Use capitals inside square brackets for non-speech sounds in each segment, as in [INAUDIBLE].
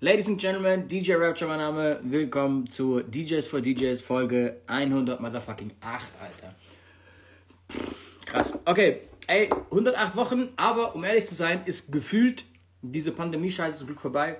Ladies and Gentlemen, DJ Rapture mein Name. Willkommen zu DJs for DJs Folge 100 motherfucking 8, Alter. Krass. Okay, ey, 108 Wochen, aber um ehrlich zu sein, ist gefühlt diese Pandemie-Scheiße zum Glück vorbei.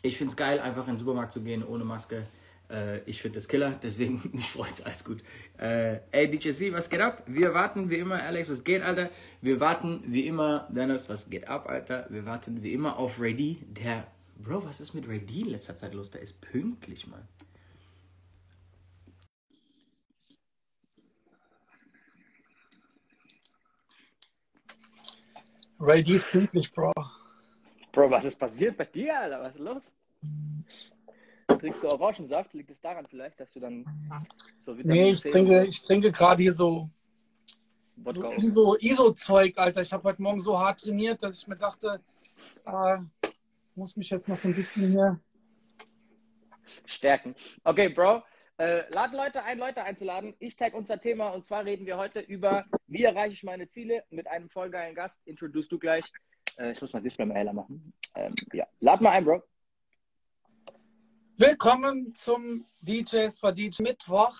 Ich find's geil, einfach in den Supermarkt zu gehen ohne Maske. Äh, ich finde das Killer, deswegen [LAUGHS] mich freut's, alles gut. Äh, ey, DJ C, was geht ab? Wir warten wie immer, Alex, was geht, Alter? Wir warten wie immer, Dennis, was geht ab, Alter? Wir warten wie immer auf D, der Bro, was ist mit Ray D in letzter Zeit los? Der ist pünktlich, Mann. Ray D ist pünktlich, Bro. Bro, was ist passiert bei dir, Alter? Was ist los? Trinkst du Orangensaft? Liegt es daran vielleicht, dass du dann so Vitamin Nee, ich C trinke, ich trinke gerade hier so, so auf? ISO, ISO-Zeug, Alter. Ich habe heute Morgen so hart trainiert, dass ich mir dachte, äh, muss mich jetzt noch so ein bisschen hier. stärken. Okay, Bro. Äh, lad Leute ein, Leute einzuladen. Ich tag unser Thema und zwar reden wir heute über, wie erreiche ich meine Ziele mit einem voll geilen Gast. Introduce du gleich. Äh, ich muss mal Display mal heller machen. Ähm, ja, lad mal ein, Bro. Willkommen zum DJs for DJ Mittwoch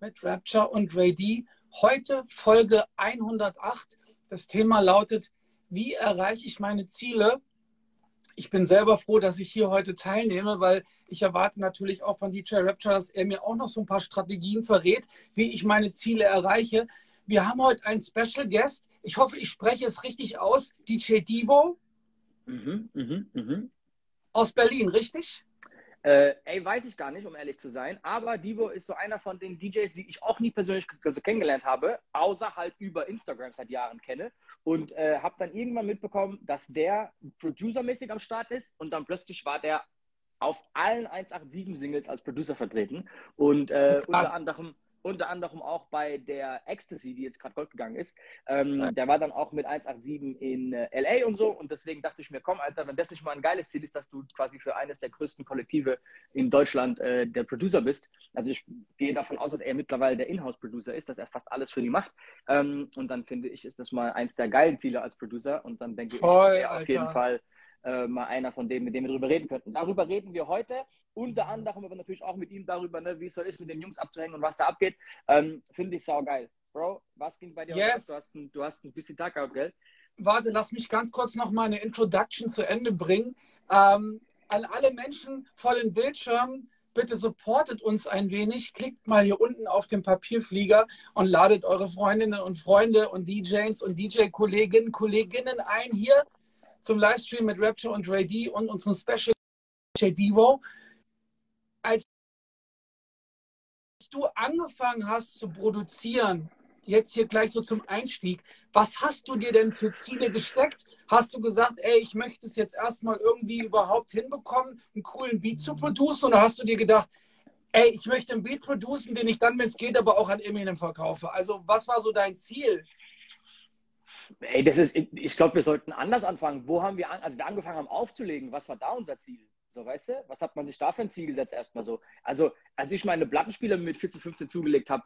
mit Rapture und Ray D. Heute Folge 108. Das Thema lautet, wie erreiche ich meine Ziele? Ich bin selber froh, dass ich hier heute teilnehme, weil ich erwarte natürlich auch von DJ Rapture, dass er mir auch noch so ein paar Strategien verrät, wie ich meine Ziele erreiche. Wir haben heute einen Special Guest. Ich hoffe, ich spreche es richtig aus. DJ Divo Mhm, mhm, mhm. aus Berlin, richtig? Äh, ey, weiß ich gar nicht, um ehrlich zu sein. Aber Divo ist so einer von den DJs, die ich auch nie persönlich so kennengelernt habe, außer halt über Instagram seit Jahren kenne. Und äh, habe dann irgendwann mitbekommen, dass der producermäßig am Start ist. Und dann plötzlich war der auf allen 187-Singles als Producer vertreten. Und äh, unter anderem unter anderem auch bei der Ecstasy, die jetzt gerade Gold gegangen ist. Ähm, Ja. Der war dann auch mit 187 in äh, LA und so. Und deswegen dachte ich mir, komm, Alter, wenn das nicht mal ein geiles Ziel ist, dass du quasi für eines der größten Kollektive in Deutschland äh, der Producer bist. Also ich gehe davon aus, dass er mittlerweile der Inhouse-Producer ist, dass er fast alles für die macht. Ähm, und dann finde ich, ist das mal eins der geilen Ziele als Producer. Und dann denke Voll, ich, ist er auf jeden Fall äh, mal einer von denen, mit dem wir darüber reden könnten. Darüber reden wir heute. Unter anderem aber natürlich auch mit ihm darüber, ne, wie es so ist, mit den Jungs abzuhängen und was da abgeht. Ähm, Finde ich saugeil. Bro, was ging bei dir Yes. Du hast, ein, du hast ein bisschen Tag gehabt, gell? Warte, lass mich ganz kurz noch meine Introduction zu Ende bringen. Ähm, an alle Menschen vor den Bildschirmen, bitte supportet uns ein wenig. Klickt mal hier unten auf den Papierflieger und ladet eure Freundinnen und Freunde und DJs und DJ-Kolleginnen, Kolleginnen ein hier zum Livestream mit Rapture und Ray D und unserem Special DJ Divo. Du angefangen hast zu produzieren, jetzt hier gleich so zum Einstieg, was hast du dir denn für Ziele gesteckt? Hast du gesagt, ey, ich möchte es jetzt erstmal irgendwie überhaupt hinbekommen, einen coolen Beat zu producen? Oder hast du dir gedacht, ey, ich möchte einen Beat producen, den ich dann, wenn es geht, aber auch an Eminem verkaufe? Also, was war so dein Ziel? Ey, das ist, ich, glaube, wir sollten anders anfangen. Wo haben wir, an, also wir angefangen haben aufzulegen? Was war da unser Ziel? So, weißt du? Was hat man sich da für ein Ziel gesetzt erstmal so? Also, als ich meine Plattenspieler mit 14, 15 zugelegt habe,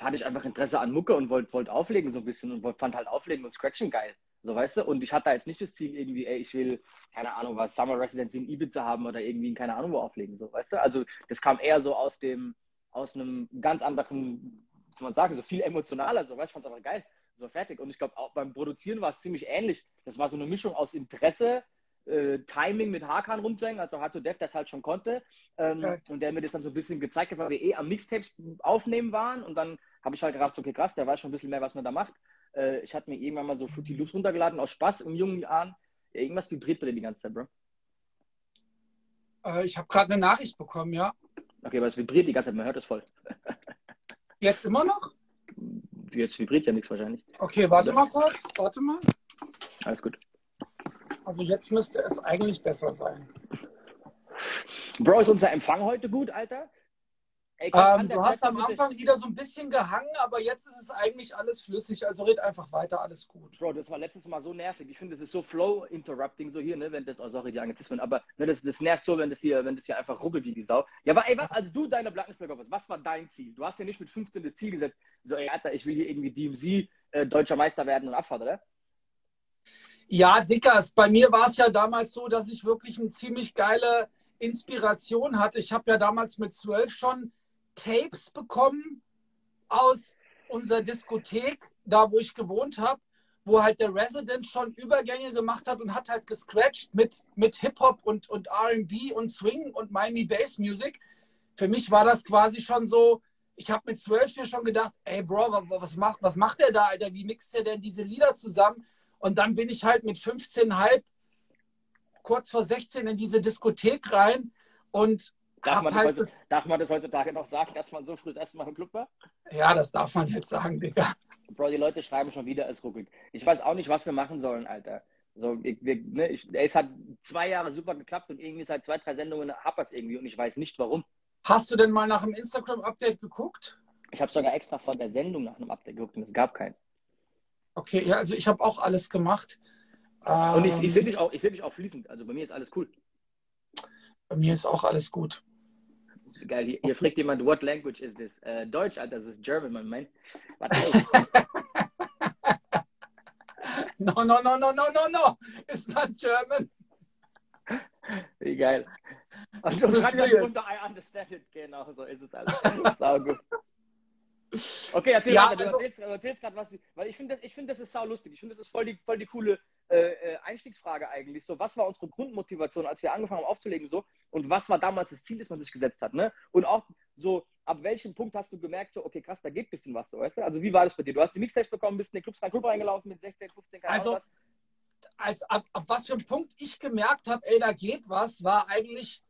hatte ich einfach Interesse an Mucke und wollte wollt auflegen so ein bisschen und wollt, fand halt Auflegen und Scratchen geil. So, weißt du? Und ich hatte da jetzt nicht das Ziel irgendwie, ey, ich will, keine Ahnung, was, Summer Residency in Ibiza haben oder irgendwie in keine Ahnung wo auflegen, so, weißt du? Also, das kam eher so aus dem, aus einem ganz anderen, wie soll man sagen, so viel emotionaler, so, weißt du? Ich fand's aber geil. So, fertig. Und ich glaube, auch beim Produzieren war es ziemlich ähnlich. Das war so eine Mischung aus Interesse, äh, Timing mit Hakan rumzuhängen, also Hard to Death das halt schon konnte. Ähm, Ja. Und der mir das dann so ein bisschen gezeigt hat, weil wir eh am Mixtapes aufnehmen waren. Und dann habe ich halt gedacht, okay, krass, der weiß schon ein bisschen mehr, was man da macht. Äh, ich hatte mir irgendwann mal so Fruity Loops runtergeladen, aus Spaß in jungen Jahren. Ja, irgendwas vibriert bei dir die ganze Zeit, Bro. Äh, ich habe gerade eine Nachricht bekommen, ja. Okay, aber es vibriert die ganze Zeit, man hört es voll. [LAUGHS] Jetzt immer noch? Jetzt vibriert ja nichts wahrscheinlich. Okay, warte mal kurz. Warte mal. Alles gut. Also, jetzt müsste es eigentlich besser sein. Bro, ist unser Empfang heute gut, Alter? Ey, Ähm, du hast am Anfang wieder so ein bisschen gehangen, aber jetzt ist es eigentlich alles flüssig. Also red einfach weiter, alles gut. Bro, das war letztes Mal so nervig. Ich finde, das ist so Flow-Interrupting, so hier, ne, wenn das, oh, sorry, die Anglizismen, aber ne, das, das nervt so, wenn das hier, wenn das hier einfach ruckelt wie die Sau. Ja, aber ey, was, als du deine Plattenspieler hast, was war dein Ziel? Du hast ja nicht mit 15 das Ziel gesetzt, so, ey, Alter, ich will hier irgendwie DMC äh, deutscher Meister werden und Abfahrt, oder? Ja, Dickers, bei mir war es ja damals so, dass ich wirklich eine ziemlich geile Inspiration hatte. Ich habe ja damals mit zwölf schon Tapes bekommen aus unserer Diskothek, da wo ich gewohnt habe, wo halt der Resident schon Übergänge gemacht hat und hat halt gescratcht mit, mit Hip-Hop und, und RB und Swing und Miami Bass Music. Für mich war das quasi schon so, ich habe mit zwölf mir schon gedacht, ey Bro, was macht, was macht der da, Alter? Wie mixt der denn diese Lieder zusammen? Und dann bin ich halt mit 15,5 kurz vor 16 in diese Diskothek rein und Darf man, halt das, darf man, das heutzutage noch sagen, dass man so früh das erste Mal im Club war? Ja, das darf man jetzt sagen, Digga. Bro, die Leute schreiben schon wieder, es ruckelt. Ich weiß auch nicht, was wir machen sollen, Alter. So, ich, wir, ne, ich, es hat zwei Jahre super geklappt und irgendwie seit zwei, drei Sendungen hapert es irgendwie und ich weiß nicht warum. Hast du denn mal nach dem Instagram-Update geguckt? Ich habe sogar extra vor der Sendung nach einem Update geguckt und es gab keins. Okay, ja, also ich habe auch alles gemacht. Und ich, ich sehe dich, auch, seh dich auch fließend. Also bei mir ist alles cool. Bei mir ist auch alles gut. Geil, hier, hier fragt jemand, what language is this? Äh, Deutsch, Alter, das ist German, mein Mann. [LAUGHS] no, no, no, no, no, no, no. It's not German. Wie geil. Und du schreibst dann runter, I understand it. Genau, so ist es alles. Sau gut. Okay, erzähl ja, weiter. Du also, erzählst, erzählst gerade was, weil ich finde, das, find, das ist sau lustig. Ich finde, das ist voll die, voll die coole äh, äh, Einstiegsfrage eigentlich. So, was war unsere Grundmotivation, als wir angefangen haben aufzulegen, so? Und was war damals das Ziel, das man sich gesetzt hat, ne? Und auch so, ab welchem Punkt hast du gemerkt, so, okay, krass, da geht ein bisschen was, so, weißt du? Also, wie war das bei dir? Du hast die Mixtape bekommen, bist in den Clubs rein, Club reingelaufen mit 16, 15, keine also, was. Als, ab, ab was für einem Punkt ich gemerkt habe, ey, da geht was, war eigentlich,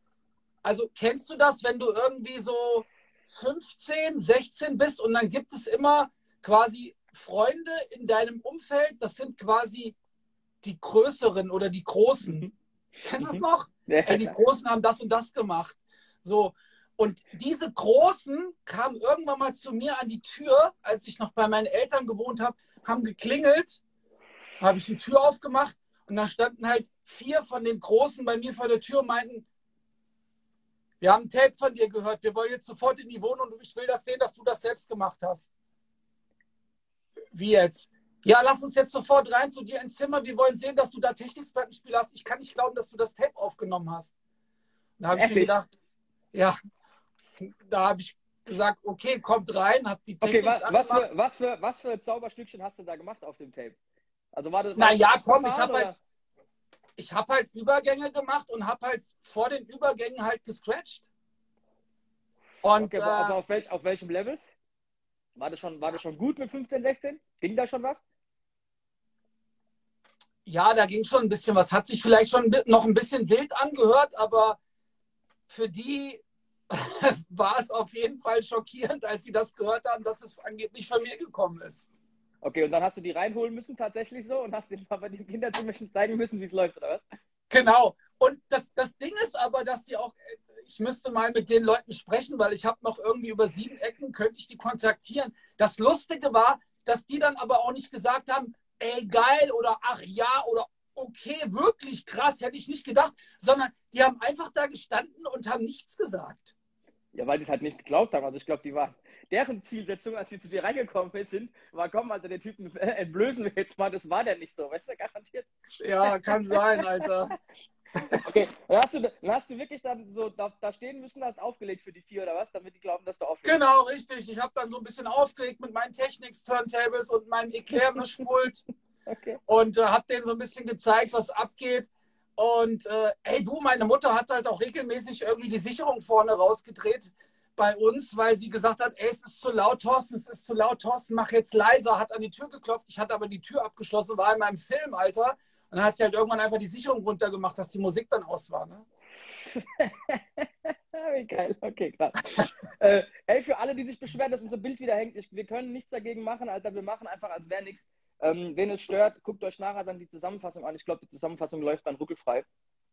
also, kennst du das, wenn du irgendwie so 15, 16 bist und dann gibt es immer quasi Freunde in deinem Umfeld, das sind quasi die Größeren oder die Großen. Mhm. Kennst du es noch? Ja, Ey, die Großen haben das und das gemacht. So. Und diese Großen kamen irgendwann mal zu mir an die Tür, als ich noch bei meinen Eltern gewohnt habe, haben geklingelt, habe ich die Tür aufgemacht und dann standen halt vier von den Großen bei mir vor der Tür und meinten, wir haben ein Tape von dir gehört. Wir wollen jetzt sofort in die Wohnung und ich will das sehen, dass du das selbst gemacht hast. Wie jetzt? Ja, lass uns jetzt sofort rein zu dir ins Zimmer. Wir wollen sehen, dass du da Technikplattenspiel hast. Ich kann nicht glauben, dass du das Tape aufgenommen hast. Da habe ich mir gedacht, ja, da habe ich gesagt, okay, kommt rein, hab die Technik Okay, was, was, für, was, für, was für Zauberstückchen hast du da gemacht auf dem Tape? Also war das, naja, komm, ich habe halt, ich habe halt Übergänge gemacht und habe halt vor den Übergängen halt gescratcht. Und, okay, also äh, auf, welch, auf welchem Level? War das, schon, war das schon gut mit 15, 16? Ging da schon was? Ja, da ging schon ein bisschen was. Hat sich vielleicht schon noch ein bisschen wild angehört, aber für die [LAUGHS] war es auf jeden Fall schockierend, als sie das gehört haben, dass es angeblich von mir gekommen ist. Okay, und dann hast du die reinholen müssen tatsächlich so und hast den Papa den Kinderzimmerchen zeigen müssen, wie es läuft, oder was? Genau. Und das, das Ding ist aber, dass die auch, ich müsste mal mit den Leuten sprechen, weil ich habe noch irgendwie über sieben Ecken, könnte ich die kontaktieren. Das Lustige war, dass die dann aber auch nicht gesagt haben, ey, geil oder ach ja oder okay, wirklich krass, hätte ich nicht gedacht, sondern die haben einfach da gestanden und haben nichts gesagt. Ja, weil die es halt nicht geglaubt haben. Also ich glaube, die waren deren Zielsetzung, als sie zu dir reingekommen sind, war, komm, Alter, den Typen äh, entblößen wir jetzt mal. Das war der nicht so, weißt du, garantiert. Ja, kann sein, Alter. [LAUGHS] Okay, dann hast, du, dann hast du wirklich dann so da, da, stehen müssen, hast aufgelegt für die vier oder was, damit die glauben, dass du auflegst. Genau, richtig. Ich habe dann so ein bisschen aufgelegt mit meinen Technics-Turntables und meinem Eclair-Mischpult [LAUGHS] okay. und äh, habe denen so ein bisschen gezeigt, was abgeht. Und äh, ey, du, meine Mutter hat halt auch regelmäßig irgendwie die Sicherung vorne rausgedreht bei uns, weil sie gesagt hat, ey, es ist zu laut, Thorsten, es ist zu laut, Thorsten, mach jetzt leiser, hat an die Tür geklopft. Ich hatte aber die Tür abgeschlossen, war in meinem Film, Alter. Und dann hat sie halt irgendwann einfach die Sicherung runtergemacht, dass die Musik dann aus war. Ne? [LAUGHS] Wie geil, okay, krass. äh, ey, für alle, die sich beschweren, dass unser Bild wieder hängt, ich, wir können nichts dagegen machen, Alter. Wir machen einfach, als wäre nichts. Ähm, wenn es stört, guckt euch nachher dann die Zusammenfassung an. Ich glaube, die Zusammenfassung läuft dann ruckelfrei.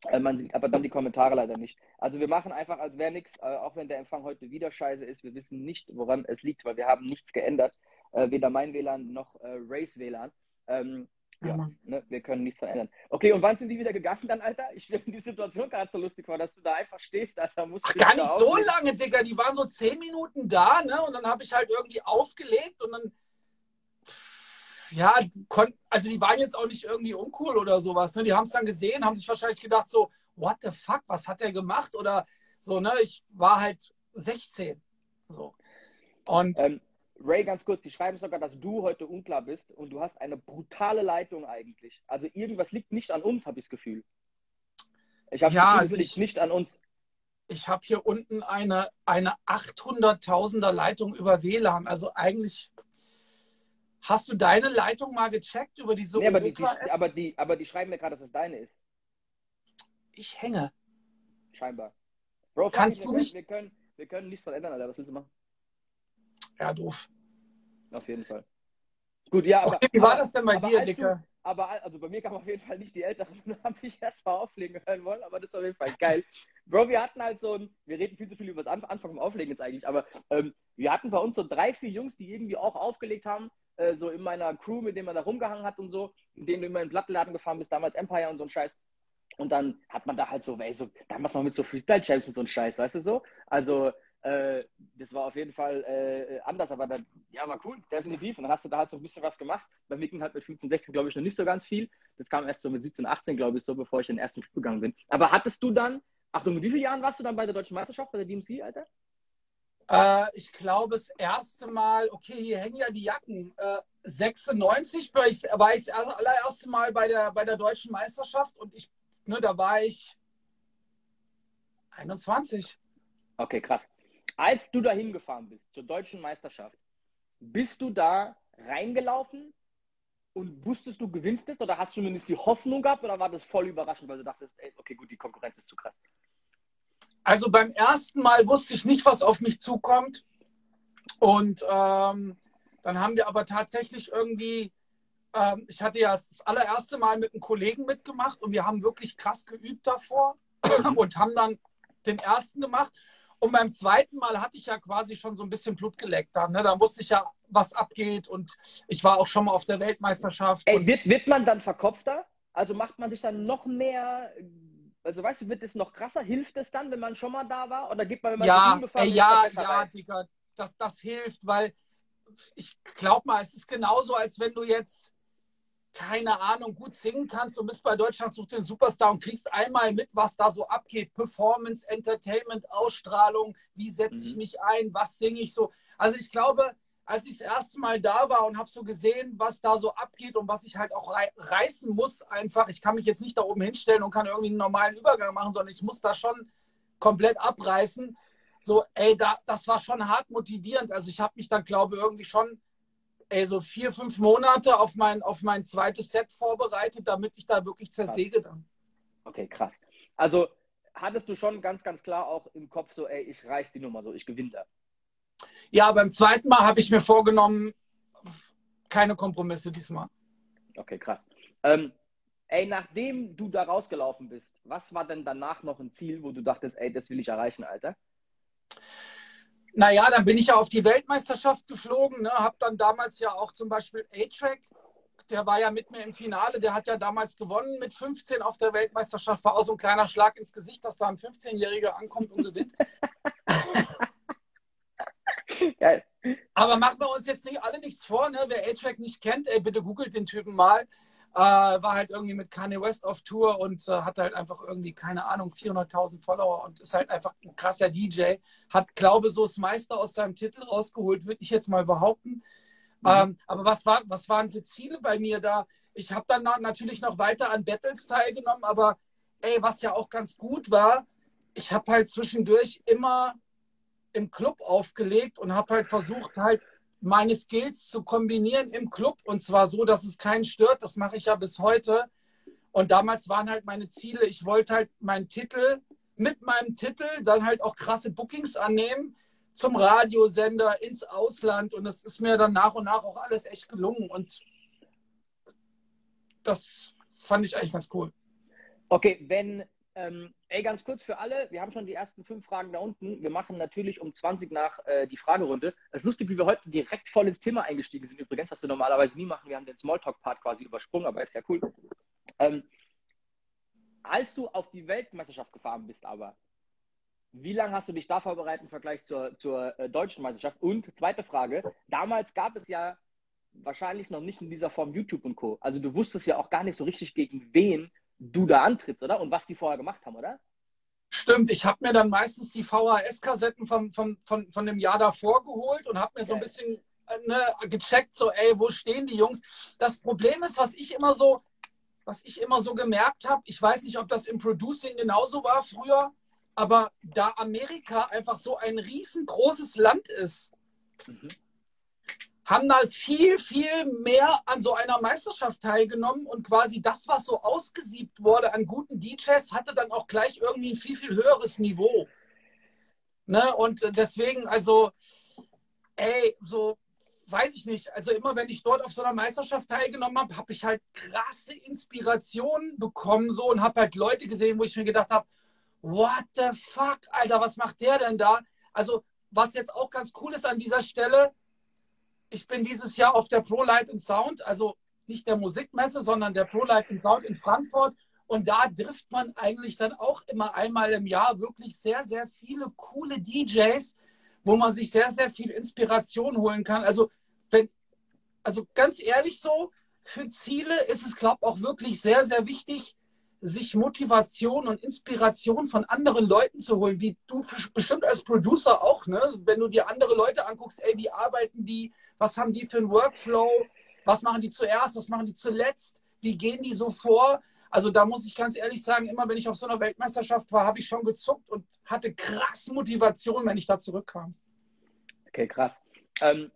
Äh, man sieht aber dann die Kommentare leider nicht. Also wir machen einfach, als wäre nichts, äh, auch wenn der Empfang heute wieder scheiße ist. Wir wissen nicht, woran es liegt, weil wir haben nichts geändert. Äh, weder mein WLAN noch äh, Race WLAN. Ähm, ja, ne, wir können nichts verändern. Okay, und wann sind die wieder gegangen dann, Alter? Ich stelle mir die Situation gerade so lustig vor, dass du da einfach stehst, Alter. Musst Ach, gar nicht so lange, Digga. Die waren so zehn Minuten da, ne? Und dann habe ich halt irgendwie aufgelegt und dann, ja, also die waren jetzt auch nicht irgendwie uncool oder sowas. Ne? Die haben es dann gesehen, haben sich wahrscheinlich gedacht so, what the fuck, was hat der gemacht? Oder so, ne? Ich war halt 16. So. Und ähm, Ray, ganz kurz, die schreiben sogar, dass du heute unklar bist und du hast eine brutale Leitung eigentlich. Also irgendwas liegt nicht an uns, habe ich das Gefühl. Ich habe ja, also liegt nicht an uns. Ich habe hier unten eine, eine 800.000er Leitung über WLAN. Also eigentlich Hast du deine Leitung mal gecheckt über die nee, aber, die, die, aber, die, aber die schreiben mir gerade, dass es deine ist. Ich hänge. Scheinbar. Bro, Kannst du mich... Wir können, wir können nichts dran ändern, Alter. Was willst du machen? Ja, doof. Auf jeden Fall. Gut, ja, aber. Okay, wie war das denn bei dir, Dicker? aber also bei mir kam auf jeden Fall nicht die Älteren, [LAUGHS] habe ich erst mal auflegen hören wollen, aber das ist auf jeden Fall geil. Bro, wir hatten halt so ein, wir reden viel zu viel über das Anfang vom Auflegen jetzt eigentlich, aber ähm, wir hatten bei uns so drei, vier Jungs, die irgendwie auch aufgelegt haben, äh, so in meiner Crew, mit denen man da rumgehangen hat und so, in denen du immer in den Plattenladen gefahren bist, damals Empire und so ein Scheiß. Und dann hat man da halt so, ey, so damals noch mit so Freestyle-Champs und so ein Scheiß, weißt du so? Also, äh, das war auf jeden Fall äh, anders, aber dann, ja, war cool, definitiv. Und dann hast du da halt so ein bisschen was gemacht. Bei Micken halt mit 15, 16, glaube ich, noch nicht so ganz viel. Das kam erst so mit 17, 18, glaube ich, so, bevor ich in den ersten Flug gegangen bin. Aber hattest du dann, Achtung, mit wie vielen Jahren warst du dann bei der Deutschen Meisterschaft, bei der DMC, Alter? Äh, ich glaube, das erste Mal, okay, hier hängen ja die Jacken. Äh, 96 war ich, war ich das allererste Mal bei der, bei der Deutschen Meisterschaft und ich, ne, da war ich 21. Okay, krass. Als du da hingefahren bist zur Deutschen Meisterschaft, bist du da reingelaufen und wusstest du, gewinnst es oder hast du zumindest die Hoffnung gehabt oder war das voll überraschend, weil du dachtest, ey, okay, gut, die Konkurrenz ist zu krass? Also beim ersten Mal wusste ich nicht, was auf mich zukommt. Und ähm, dann haben wir aber tatsächlich irgendwie, ähm, ich hatte ja das allererste Mal mit einem Kollegen mitgemacht und wir haben wirklich krass geübt davor [CLEARS THROAT] und haben dann den ersten gemacht. Und beim zweiten Mal hatte ich ja quasi schon so ein bisschen Blut geleckt. Da, ne? da wusste ich ja, was abgeht. Und ich war auch schon mal auf der Weltmeisterschaft. Ey, wird, wird man dann verkopfter? Also macht man sich dann noch mehr also weißt du, wird es noch krasser? Hilft es dann, wenn man schon mal da war? Oder gibt man, wenn man ja, ey, ja, ja, Digga, das, das hilft, weil ich glaube mal, es ist genauso, als wenn du jetzt, keine Ahnung, gut singen kannst und bist bei Deutschland sucht den Superstar und kriegst einmal mit, was da so abgeht. Performance, Entertainment, Ausstrahlung, wie setze ich mhm. mich ein, was singe ich so. Also ich glaube, als ich das erste Mal da war und habe so gesehen, was da so abgeht und was ich halt auch reißen muss, einfach. Ich kann mich jetzt nicht da oben hinstellen und kann irgendwie einen normalen Übergang machen, sondern ich muss da schon komplett abreißen. So, ey, da, das war schon hart motivierend. Also ich habe mich dann, glaube ich, irgendwie schon ey, so vier, fünf Monate auf mein, auf mein zweites Set vorbereitet, damit ich da wirklich zersäge dann. Okay, krass. Also hattest du schon ganz, ganz klar auch im Kopf so, ey, ich reiß die Nummer so, ich gewinne da. Ja, beim zweiten Mal habe ich mir vorgenommen, keine Kompromisse diesmal. Okay, krass. Ähm, ey, nachdem du da rausgelaufen bist, was war denn danach noch ein Ziel, wo du dachtest, ey, das will ich erreichen, Alter? Naja, dann bin ich ja auf die Weltmeisterschaft geflogen, ne? habe dann damals ja auch zum Beispiel A-Track, der war ja mit mir im Finale, der hat ja damals gewonnen mit 15 auf der Weltmeisterschaft, war auch so ein kleiner Schlag ins Gesicht, dass da ein 15-Jähriger ankommt und gewinnt. [LAUGHS] Geil. Aber machen wir uns jetzt nicht alle nichts vor, ne? Wer A-Track nicht kennt, ey, bitte googelt den Typen mal. Äh, war halt irgendwie mit Kanye West auf Tour und äh, hat halt einfach irgendwie, keine Ahnung, 400.000 Follower und ist halt einfach ein krasser DJ. Hat, glaube so das meiste aus seinem Titel rausgeholt, würde ich jetzt mal behaupten. Mhm. Ähm, aber was, war, was waren für Ziele bei mir da? Ich habe dann natürlich noch weiter an Battles teilgenommen, aber ey, was ja auch ganz gut war, ich habe halt zwischendurch immer im Club aufgelegt und habe halt versucht, halt meine Skills zu kombinieren im Club und zwar so, dass es keinen stört. Das mache ich ja bis heute. Und damals waren halt meine Ziele, ich wollte halt meinen Titel mit meinem Titel dann halt auch krasse Bookings annehmen zum Radiosender ins Ausland und das ist mir dann nach und nach auch alles echt gelungen und das fand ich eigentlich ganz cool. Okay, wenn ähm, ey, ganz kurz für alle, wir haben schon die ersten fünf Fragen da unten. Wir machen natürlich um 20 nach äh, die Fragerunde. Es ist lustig, wie wir heute direkt voll ins Thema eingestiegen sind. Übrigens, was wir normalerweise nie machen. Wir haben den Smalltalk-Part quasi übersprungen, aber ist ja cool. Ähm, als du auf die Weltmeisterschaft gefahren bist, aber, wie lange hast du dich da vorbereitet im Vergleich zur, zur äh, deutschen Meisterschaft? Und zweite Frage, damals gab es ja wahrscheinlich noch nicht in dieser Form YouTube und Co. Also du wusstest ja auch gar nicht so richtig, gegen wen du da antrittst, oder? Und was die vorher gemacht haben, oder? Stimmt, ich habe mir dann meistens die VHS-Kassetten von, von, von, von dem Jahr davor geholt und habe mir so ein bisschen äh, ne, gecheckt, so, ey, wo stehen die Jungs? Das Problem ist, was ich immer so, was ich immer so gemerkt habe, ich weiß nicht, ob das im Producing genauso war früher, aber da Amerika einfach so ein riesengroßes Land ist, mhm haben da viel, viel mehr an so einer Meisterschaft teilgenommen und quasi das, was so ausgesiebt wurde an guten DJs, hatte dann auch gleich irgendwie ein viel, viel höheres Niveau. Ne? Und deswegen, also, ey, so, weiß ich nicht, also immer wenn ich dort auf so einer Meisterschaft teilgenommen habe, habe ich halt krasse Inspirationen bekommen so und habe halt Leute gesehen, wo ich mir gedacht habe, what the fuck, Alter, was macht der denn da? Also, was jetzt auch ganz cool ist an dieser Stelle, ich bin dieses Jahr auf der Pro Light Sound, also nicht der Musikmesse, sondern der Pro Light Sound in Frankfurt. Und da trifft man eigentlich dann auch immer einmal im Jahr wirklich sehr, sehr viele coole DJs, wo man sich sehr, sehr viel Inspiration holen kann. Also, wenn, also ganz ehrlich so, für Ziele ist es, glaube ich, auch wirklich sehr, sehr wichtig, sich Motivation und Inspiration von anderen Leuten zu holen, wie du bestimmt als Producer auch, ne? Wenn du dir andere Leute anguckst, ey, wie arbeiten die, was haben die für einen Workflow, was machen die zuerst, was machen die zuletzt, wie gehen die so vor? Also da muss ich ganz ehrlich sagen, immer wenn ich auf so einer Weltmeisterschaft war, habe ich schon gezuckt und hatte krass Motivation, wenn ich da zurückkam. Okay, krass. Ähm,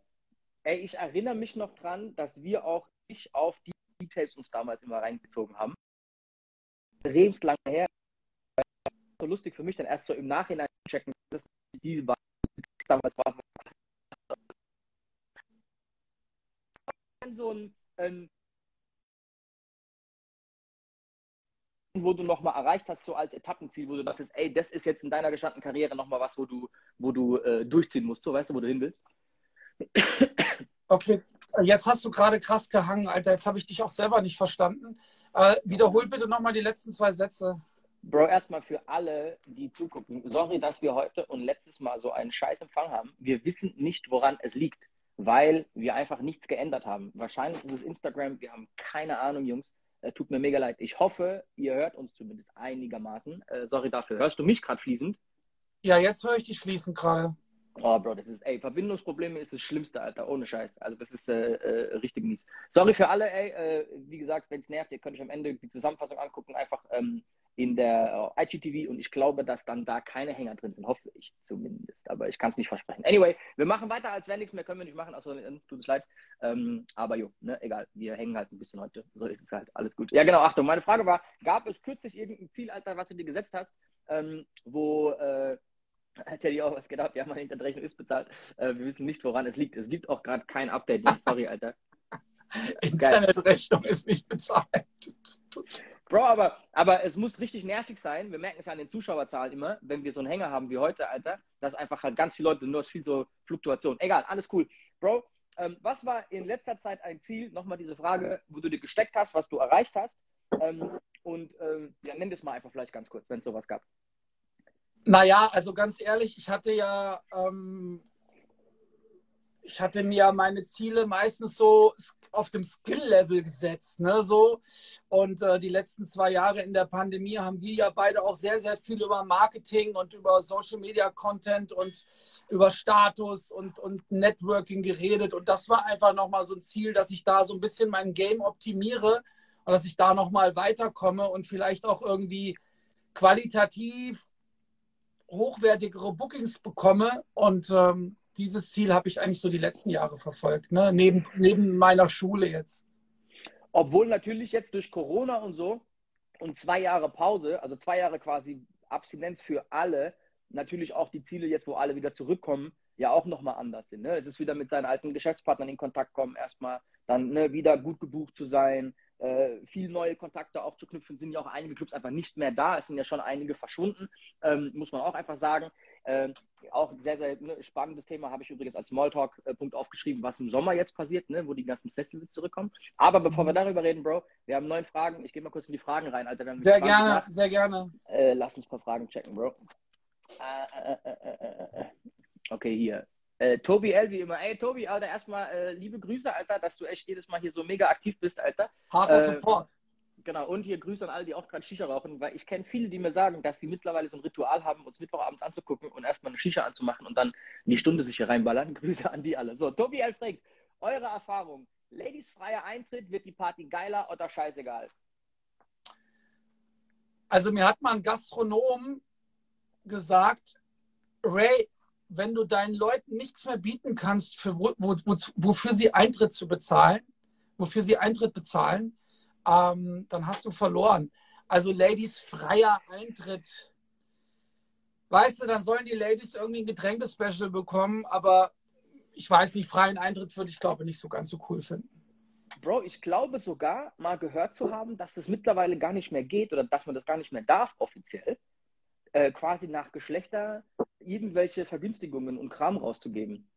ey, ich erinnere mich noch dran, dass wir auch nicht auf die Details uns damals immer reingezogen haben extremst lange her. So lustig für mich, dann erst so im Nachhinein checken, dass die damals war. So ein, ein wo du nochmal erreicht hast, so als Etappenziel, wo du dachtest, ey, das ist jetzt in deiner gestandenen Karriere nochmal was, wo du, wo du äh, durchziehen musst, so weißt du, wo du hin willst? Okay, jetzt hast du gerade krass gehangen, Alter. Jetzt habe ich dich auch selber nicht verstanden. Äh, wiederhol bitte nochmal die letzten zwei Sätze. Bro, erstmal für alle, die zugucken. Sorry, dass wir heute und letztes Mal so einen scheiß Empfang haben. Wir wissen nicht, woran es liegt, weil wir einfach nichts geändert haben. Wahrscheinlich ist es Instagram. Wir haben keine Ahnung, Jungs. Äh, tut mir mega leid. Ich hoffe, ihr hört uns zumindest einigermaßen. Äh, sorry dafür. Hörst du mich gerade fließend? Ja, jetzt höre ich dich fließend gerade. Oh, Bro, das ist, ey, Verbindungsprobleme ist das Schlimmste, Alter, ohne Scheiß. Also, das ist äh, äh, richtig mies. Sorry für alle, ey, äh, wie gesagt, wenn es nervt, ihr könnt euch am Ende die Zusammenfassung angucken, einfach ähm, in der äh, IGTV und ich glaube, dass dann da keine Hänger drin sind, hoffe ich zumindest, aber ich kann es nicht versprechen. Anyway, wir machen weiter, als wäre nichts mehr, können wir nicht machen, außer, äh, tut es leid. Ähm, aber jo, ne, egal, wir hängen halt ein bisschen heute, so ist es halt, alles gut. Ja, genau, Achtung, meine Frage war, gab es kürzlich irgendein Ziel, Alter, was du dir gesetzt hast, ähm, wo, äh, Hätte ja auch was gedacht, ja, meine Internetrechnung ist bezahlt. Äh, wir wissen nicht, woran es liegt. Es gibt auch gerade kein Update. Sorry, Alter. [LAUGHS] Internetrechnung ist nicht bezahlt. [LAUGHS] Bro, aber, aber es muss richtig nervig sein. Wir merken es ja an den Zuschauerzahlen immer, wenn wir so einen Hänger haben wie heute, Alter, dass einfach halt ganz viele Leute, nur ist viel so Fluktuation. Egal, alles cool. Bro, ähm, was war in letzter Zeit ein Ziel? Nochmal diese Frage, wo du dir gesteckt hast, was du erreicht hast. Ähm, und ähm, ja, nenn das mal einfach vielleicht ganz kurz, wenn es sowas gab. Naja, also ganz ehrlich, ich hatte ja, ähm, ich hatte mir meine Ziele meistens so auf dem Skill-Level gesetzt, ne, so. Und äh, die letzten zwei Jahre in der Pandemie haben wir ja beide auch sehr, sehr viel über Marketing und über Social Media Content und über Status und, und Networking geredet. Und das war einfach nochmal so ein Ziel, dass ich da so ein bisschen mein Game optimiere und dass ich da nochmal weiterkomme und vielleicht auch irgendwie qualitativ hochwertigere Bookings bekomme. Und ähm, dieses Ziel habe ich eigentlich so die letzten Jahre verfolgt, ne? neben, neben meiner Schule jetzt. Obwohl natürlich jetzt durch Corona und so und zwei Jahre Pause, also zwei Jahre quasi Abstinenz für alle, natürlich auch die Ziele jetzt, wo alle wieder zurückkommen, ja auch nochmal anders sind. Ne? Es ist wieder mit seinen alten Geschäftspartnern in Kontakt kommen, erstmal dann ne, wieder gut gebucht zu sein, äh, viel neue Kontakte auch zu knüpfen, sind ja auch einige Clubs einfach nicht mehr da. Es sind ja schon einige verschwunden, ähm, muss man auch einfach sagen. Ähm, auch ein sehr, sehr ne, spannendes Thema habe ich übrigens als Smalltalk-Punkt aufgeschrieben, was im Sommer jetzt passiert, ne, wo die ganzen Festivals zurückkommen. Aber bevor wir mhm. darüber reden, Bro, wir haben neun Fragen. Ich gehe mal kurz in die Fragen rein, Alter. sehr gerne, sehr gerne. Äh, lass uns ein paar Fragen checken, Bro. Äh, äh, äh, äh, äh okay, hier. Äh, Tobi L, wie immer. Ey, Tobi, Alter, erstmal äh, liebe Grüße, Alter, dass du echt jedes Mal hier so mega aktiv bist, Alter. Harter äh, Support. Genau, und hier Grüße an alle, die auch gerade Shisha rauchen, weil ich kenne viele, die mir sagen, dass sie mittlerweile so ein Ritual haben, uns Mittwochabends anzugucken und erstmal eine Shisha anzumachen und dann die Stunde sich hier reinballern. [LAUGHS] Grüße an die alle. So, Tobi L fragt, eure Erfahrung. Ladies freier Eintritt, wird die Party geiler oder scheißegal? Also mir hat mal ein Gastronom gesagt, Ray, wenn du deinen Leuten nichts mehr bieten kannst, für, wo, wo, wofür sie Eintritt zu bezahlen, wofür sie Eintritt bezahlen, ähm, dann hast du verloren. Also Ladies freier Eintritt. Weißt du, dann sollen die Ladies irgendwie ein Getränkespecial bekommen, aber ich weiß nicht, freien Eintritt würde ich glaube nicht so ganz so cool finden. Bro, ich glaube sogar mal gehört zu haben, dass es mittlerweile gar nicht mehr geht oder dass man das gar nicht mehr darf offiziell, äh, quasi nach Geschlechter irgendwelche Vergünstigungen und Kram rauszugeben.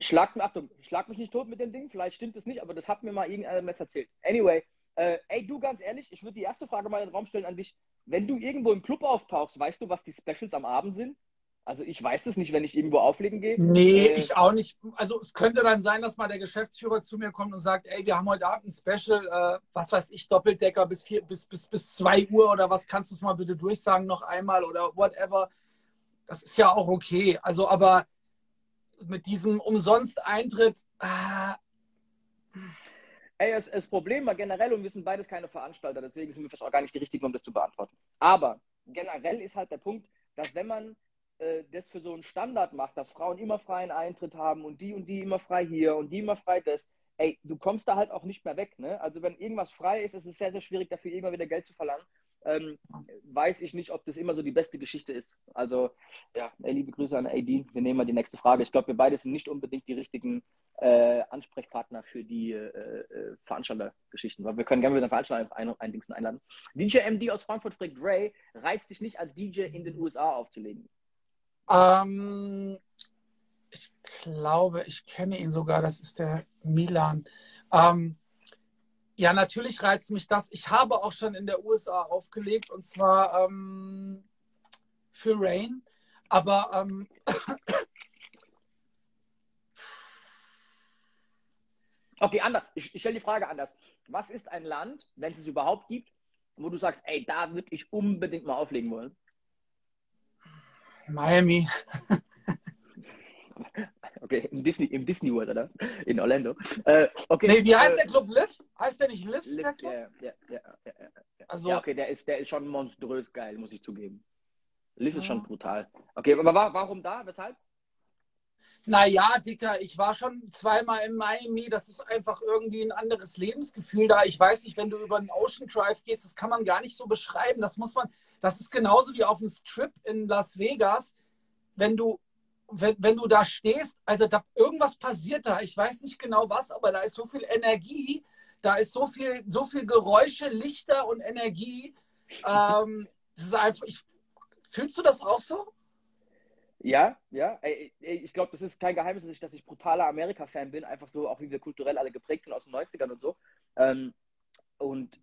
Schlag, Achtung, schlag mich nicht tot mit dem Ding, vielleicht stimmt es nicht, aber das hat mir mal irgendeiner jetzt erzählt. Anyway, äh, ey, du ganz ehrlich, ich würde die erste Frage mal in den Raum stellen an dich. Wenn du irgendwo im Club auftauchst, weißt du, was die Specials am Abend sind? Also ich weiß es nicht, wenn ich irgendwo auflegen gehe. Nee, äh, ich auch nicht. Also es könnte dann sein, dass mal der Geschäftsführer zu mir kommt und sagt, ey, wir haben heute Abend ein Special, äh, was weiß ich, Doppeldecker bis, vier, bis, bis, bis zwei Uhr oder was, kannst du es mal bitte durchsagen noch einmal oder whatever. Das ist ja auch okay. Also aber mit diesem Umsonst-Eintritt. Äh, Ey, das, das Problem war generell, und wir sind beides keine Veranstalter, deswegen sind wir vielleicht auch gar nicht die Richtigen, um das zu beantworten. Aber generell ist halt der Punkt, dass wenn man äh, das für so einen Standard macht, dass Frauen immer freien Eintritt haben und die und die immer frei hier und die immer frei das, ey, du kommst da halt auch nicht mehr weg. Ne? Also wenn irgendwas frei ist, ist es sehr, sehr schwierig, dafür irgendwann wieder Geld zu verlangen ähm, weiß ich nicht, ob das immer so die beste Geschichte ist. Also, ja, ey, liebe Grüße an AD. Wir nehmen mal die nächste Frage. Ich glaube, wir beide sind nicht unbedingt die richtigen äh, Ansprechpartner für die äh, äh Veranstaltergeschichten. Weil wir können gerne wieder einen Veranstalter ein, ein, einladen. DJ MD aus Frankfurt fragt Ray, reizt dich nicht als DJ in den USA aufzulegen? Ähm, ich glaube, ich kenne ihn sogar. Das ist der Milan. Ähm, ja, natürlich reizt mich das. Ich habe auch schon in der USA aufgelegt und zwar ähm, für Rain. Aber ähm, Okay, anders. Ich, ich stelle die Frage anders. Was ist ein Land, wenn es es überhaupt gibt, wo du sagst, ey, da würde ich unbedingt mal auflegen wollen? Miami. [LAUGHS] Im Disney, im Disney World, oder? In Orlando. Äh, okay. Nee, wie heißt äh, der Club? Liv? Heißt der nicht Liv? Liv ja, ja, ja, ja, ja, Also, ja, okay, der ist, der ist schon monströs geil, muss ich zugeben. Liv ja. ist schon brutal. Okay, aber warum da? Weshalb? Naja, Dicker, ich war schon zweimal in Miami. Das ist einfach irgendwie ein anderes Lebensgefühl da. Ich weiß nicht, wenn du über den Ocean Drive gehst, das kann man gar nicht so beschreiben. Das muss man, das ist genauso wie auf dem Strip in Las Vegas. Wenn du wenn, wenn du da stehst, also da, irgendwas passiert da. Ich weiß nicht genau was, aber da ist so viel Energie, da ist so viel, so viel Geräusche, Lichter und Energie. Ähm, das ist einfach, ich, fühlst du das auch so? Ja, ja. Ich glaube, das ist kein Geheimnis, dass ich, brutaler Amerika-Fan bin, einfach so, auch wie wir kulturell alle geprägt sind aus den 90ern und so. Ähm, und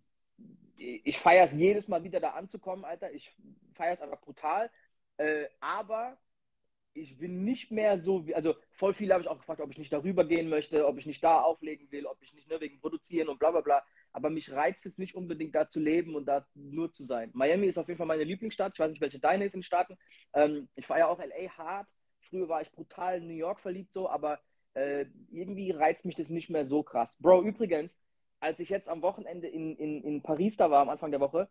ich feiere es jedes Mal wieder da anzukommen, Alter. Ich feiere es einfach brutal. Äh, aber ich bin nicht mehr so, also voll viele habe ich auch gefragt, ob ich nicht darüber gehen möchte, ob ich nicht da auflegen will, ob ich nicht ne, wegen Produzieren und bla bla bla. Aber mich reizt jetzt nicht unbedingt da zu leben und da nur zu sein. Miami ist auf jeden Fall meine Lieblingsstadt. Ich weiß nicht, welche deine ist in den Staaten. Ähm, ich feiere auch LA hart. Früher war ich brutal in New York verliebt so, aber äh, irgendwie reizt mich das nicht mehr so krass. Bro, übrigens, als ich jetzt am Wochenende in, in, in Paris da war, am Anfang der Woche,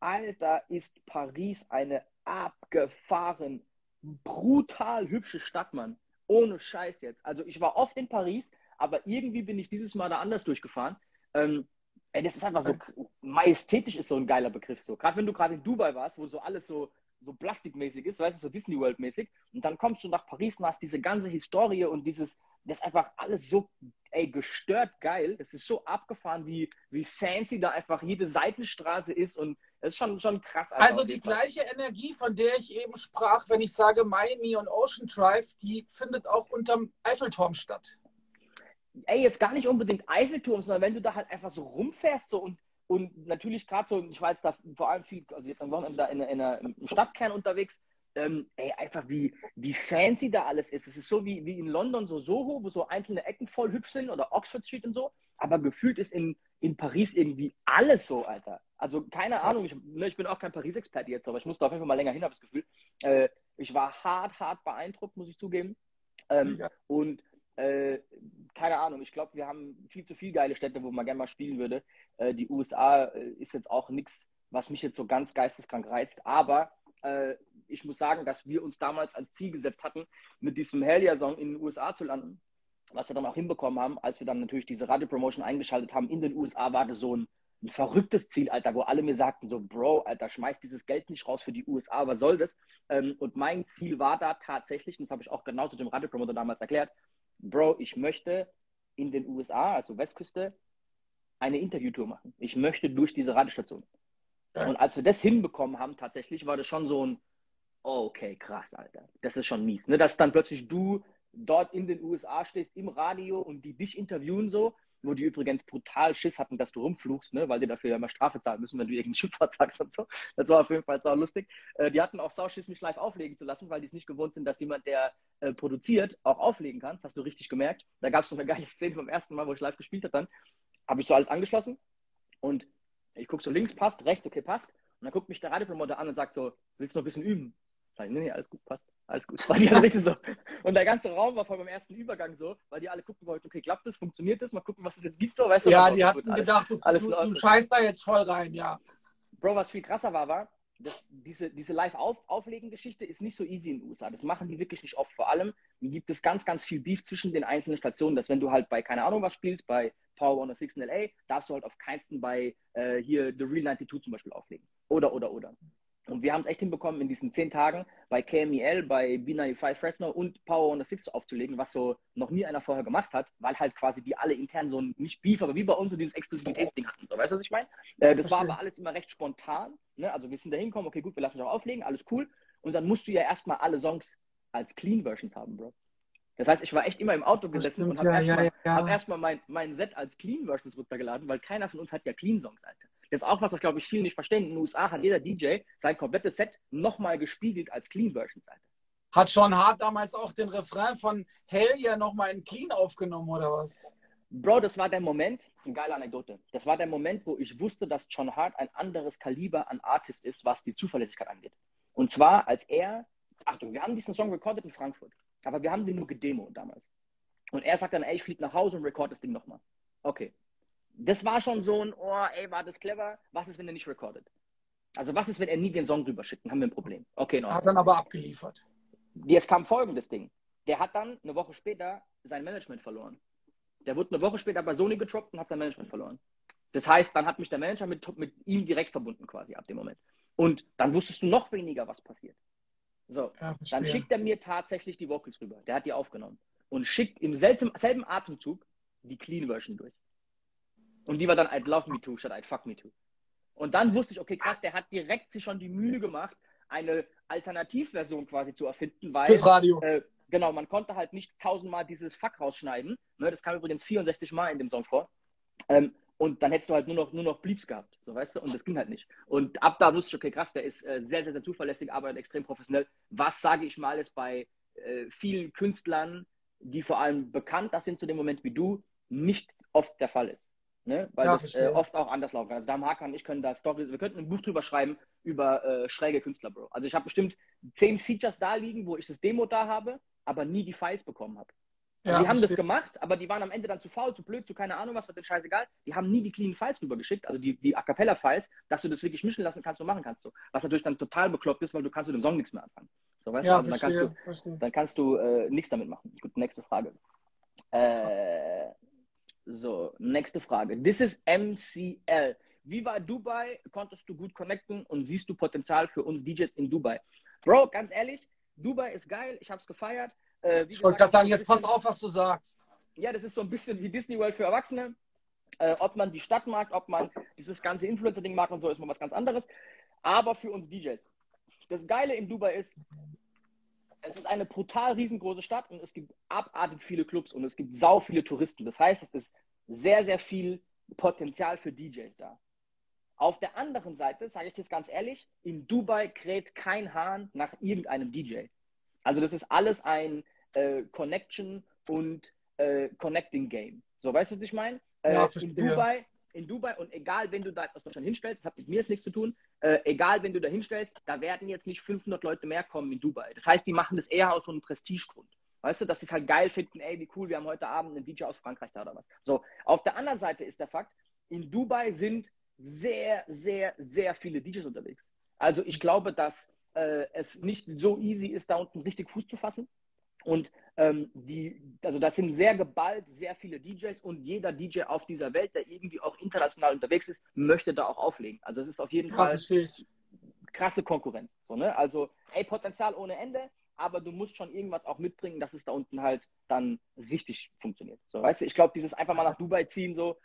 Alter, ist Paris eine abgefahren brutal hübsche Stadt, Mann. Ohne Scheiß jetzt. Also ich war oft in Paris, aber irgendwie bin ich dieses Mal da anders durchgefahren. Ähm, ey, das ist einfach so, majestätisch ist so ein geiler Begriff so. Gerade wenn du gerade in Dubai warst, wo so alles so, so plastikmäßig ist, weißt du, so Disney World mäßig. Und dann kommst du nach Paris und hast diese ganze Historie und dieses, das ist einfach alles so, ey, gestört geil. Das ist so abgefahren, wie, wie fancy da einfach jede Seitenstraße ist und das ist schon, schon krass. Also die gleiche Energie, von der ich eben sprach, wenn ich sage Miami und Ocean Drive, die findet auch unterm Eiffelturm statt. Ey, jetzt gar nicht unbedingt Eiffelturm, sondern wenn du da halt einfach so rumfährst so und, und natürlich gerade so, ich war jetzt da vor allem viel, also jetzt am Wochenende in, in, in, im Stadtkern unterwegs, ähm, ey, einfach wie, wie fancy da alles ist. Es ist so wie, wie in London, so Soho, wo so einzelne Ecken voll hübsch sind oder Oxford Street und so. Aber gefühlt ist in, in Paris irgendwie alles so, Alter. Also keine Ahnung, ich, ne, ich bin auch kein Paris-Experte jetzt, aber ich musste auf jeden Fall mal länger hin, habe das Gefühl. Äh, ich war hart, hart beeindruckt, muss ich zugeben. Ähm, ja. Und äh, keine Ahnung, ich glaube, wir haben viel zu viele geile Städte, wo man gerne mal spielen würde. Äh, die USA äh, ist jetzt auch nichts, was mich jetzt so ganz geisteskrank reizt, aber äh, ich muss sagen, dass wir uns damals als Ziel gesetzt hatten, mit diesem Hell Yeah Song in den USA zu landen, was wir dann auch hinbekommen haben, als wir dann natürlich diese Radiopromotion eingeschaltet haben in den USA, war das so ein, ein verrücktes Ziel, Alter, wo alle mir sagten so, Bro, Alter, schmeiß dieses Geld nicht raus für die USA, was soll das? Ähm, und mein Ziel war da tatsächlich, und das habe ich auch genau zu dem Radiopromoter damals erklärt, Bro, ich möchte in den USA, also Westküste, eine Interviewtour machen. Ich möchte durch diese Radiostation. Ja. Und als wir das hinbekommen haben, tatsächlich, war das schon so ein, oh, okay, krass, Alter. Das ist schon mies. Ne? Dass dann plötzlich du dort in den USA stehst, im Radio und die dich interviewen so, wo die übrigens brutal Schiss hatten, dass du rumflugst, ne? weil die dafür ja immer Strafe zahlen müssen, wenn du irgendeinen [LAUGHS] Schifffahrt sagst und so. Das war auf jeden Fall sau lustig. Äh, die hatten auch sau Schiss, mich live auflegen zu lassen, weil die es nicht gewohnt sind, dass jemand, der äh, produziert, auch auflegen kann. Das hast du richtig gemerkt. Da gab es so eine geile Szene vom ersten Mal, wo ich live gespielt habe dann. Habe ich so alles angeschlossen und ich gucke so links, passt, rechts, okay, passt. Und dann guckt mich der Radiopromoter an und sagt so, willst du noch ein bisschen üben? Sag ich, nee, nee, alles gut, passt. Alles gut. [LAUGHS] War die also richtig so. Und der ganze Raum war vor beim ersten Übergang so, weil die alle gucken wollten, okay, klappt das, funktioniert das, mal gucken, was es jetzt gibt so, weißt du? Ja, die hatten gut, gedacht, du, alles du, du scheißt da jetzt voll rein, ja. Bro, was viel krasser war, war, das, diese, diese Live-Auflegen-Geschichte ist nicht so easy in den USA. Das machen die wirklich nicht oft. Vor allem gibt es ganz, ganz viel Beef zwischen den einzelnen Stationen, dass wenn du halt bei, keine Ahnung was spielst, bei Power 106 in LA, darfst du halt auf keinsten bei äh, hier The Real 92 zum Beispiel auflegen. Oder, oder, oder. Und wir haben es echt hinbekommen, in diesen zehn Tagen bei KMEL, bei B95 Fresno und Power 106 aufzulegen, was so noch nie einer vorher gemacht hat, weil halt quasi die alle intern so ein, nicht Beef, aber wie bei uns so dieses Exklusivitätsding hatten. So, weißt du, was ich meine? Äh, das war aber alles immer recht spontan. Ne? Also wir sind da hinkommen, okay, gut, wir lassen auch auflegen, alles cool. Und dann musst du ja erstmal alle Songs als Clean Versions haben, Bro. Das heißt, ich war echt immer im Auto gesessen stimmt, und habe ja, erstmal ja, ja. hab erst mein, mein Set als Clean Versions runtergeladen, weil keiner von uns hat ja Clean Songs, Alter. Das ist auch was, was glaube ich viele nicht verstehen. In den USA hat jeder DJ sein komplettes Set nochmal gespiegelt als Clean Versions, Alter. Hat Sean Hart damals auch den Refrain von Hell ja nochmal in Clean aufgenommen oder was? Bro, das war der Moment, das ist eine geile Anekdote. Das war der Moment, wo ich wusste, dass John Hart ein anderes Kaliber an Artist ist, was die Zuverlässigkeit angeht. Und zwar, als er, Achtung, wir haben diesen Song recorded in Frankfurt. Aber wir haben den nur gedemo damals. Und er sagt dann, ey, ich fliege nach Hause und record das Ding nochmal. Okay. Das war schon so ein, oh, ey, war das clever? Was ist, wenn er nicht recordet? Also was ist, wenn er nie den Song drüber schickt? Dann haben wir ein Problem. Okay, noch. Hat dann aber abgeliefert. Jetzt kam folgendes Ding. Der hat dann eine Woche später sein Management verloren. Der wurde eine Woche später bei Sony getroppt und hat sein Management verloren. Das heißt, dann hat mich der Manager mit, mit ihm direkt verbunden quasi ab dem Moment. Und dann wusstest du noch weniger, was passiert. So, ja, dann schickt er mir tatsächlich die Vocals rüber. Der hat die aufgenommen. Und schickt im selben, selben Atemzug die Clean Version durch. Und die war dann I'd love me too statt I'd fuck me too. Und dann wusste ich, okay, krass, der hat direkt sich schon die Mühe gemacht, eine Alternativversion quasi zu erfinden, weil. Fürs Radio. Äh, genau, man konnte halt nicht tausendmal dieses Fuck rausschneiden. Ne, das kam übrigens 64 Mal in dem Song vor. Ähm, und dann hättest du halt nur noch, nur noch Bleeps gehabt, so weißt du, und das ging halt nicht. Und ab da wusste ich, okay, krass, der ist äh, sehr, sehr, sehr zuverlässig, arbeitet extrem professionell. Was sage ich mal ist bei äh, vielen Künstlern, die vor allem bekannt das sind zu dem Moment wie du, nicht oft der Fall ist. Ne? Weil ja, das äh, oft auch anders laufen kann. Also Dam Hakan und ich können da Stories, wir könnten ein Buch drüber schreiben über äh, schräge Künstler, Bro. Also ich habe bestimmt zehn Features da liegen, wo ich das Demo da habe, aber nie die Files bekommen habe. Ja, die haben das gemacht, aber die waren am Ende dann zu faul, zu blöd, zu keine Ahnung was, war den scheißegal. Die haben nie die cleanen Files rübergeschickt, also die, die A Cappella-Files, dass du das wirklich mischen lassen kannst und machen kannst. So. Was natürlich dann total bekloppt ist, weil du kannst mit dem Song nichts mehr anfangen. So, weißt ja, du? Also verstehe, dann kannst du, dann kannst du äh, nichts damit machen. Gut, nächste Frage. Äh, so, nächste Frage. This is MCL. Wie war Dubai? Konntest du gut connecten und siehst du Potenzial für uns DJs in Dubai? Bro, ganz ehrlich, Dubai ist geil, ich habe es gefeiert. Äh, ich wollte gerade sagen, jetzt pass auf, was du sagst. Ja, das ist so ein bisschen wie Disney World für Erwachsene. Äh, ob man die Stadt mag, ob man dieses ganze Influencer-Ding mag und so, ist mal was ganz anderes. Aber für uns DJs. Das Geile in Dubai ist, es ist eine brutal riesengroße Stadt und es gibt abartig viele Clubs und es gibt sau viele Touristen. Das heißt, es ist sehr, sehr viel Potenzial für DJs da. Auf der anderen Seite, sage ich das ganz ehrlich, in Dubai kräht kein Hahn nach irgendeinem DJ. Also das ist alles ein äh, Connection und äh, Connecting Game. So, weißt du, was ich meine? Äh, Ja, in. Dubai, in Dubai und egal, wenn du da aus Deutschland hinstellst, das hat mit mir jetzt nichts zu tun, äh, egal, wenn du da hinstellst, da werden jetzt nicht 500 Leute mehr kommen in Dubai. Das heißt, die machen das eher aus so einem Prestigegrund. Weißt du, dass sie es halt geil finden, ey, wie cool, wir haben heute Abend einen DJ aus Frankreich da oder was. So, auf der anderen Seite ist der Fakt, in Dubai sind sehr, sehr, sehr viele DJs unterwegs. Also ich glaube, dass äh, es nicht so easy ist, da unten richtig Fuß zu fassen. Und ähm, die, also das sind sehr geballt, sehr viele DJs und jeder DJ auf dieser Welt, der irgendwie auch international unterwegs ist, möchte da auch auflegen. Also es ist auf jeden Fall krasse Konkurrenz. So, ne? Also, ey, Potenzial ohne Ende, aber du musst schon irgendwas auch mitbringen, dass es da unten halt dann richtig funktioniert. So, weißt du, ich glaube, dieses einfach mal nach Dubai ziehen, so,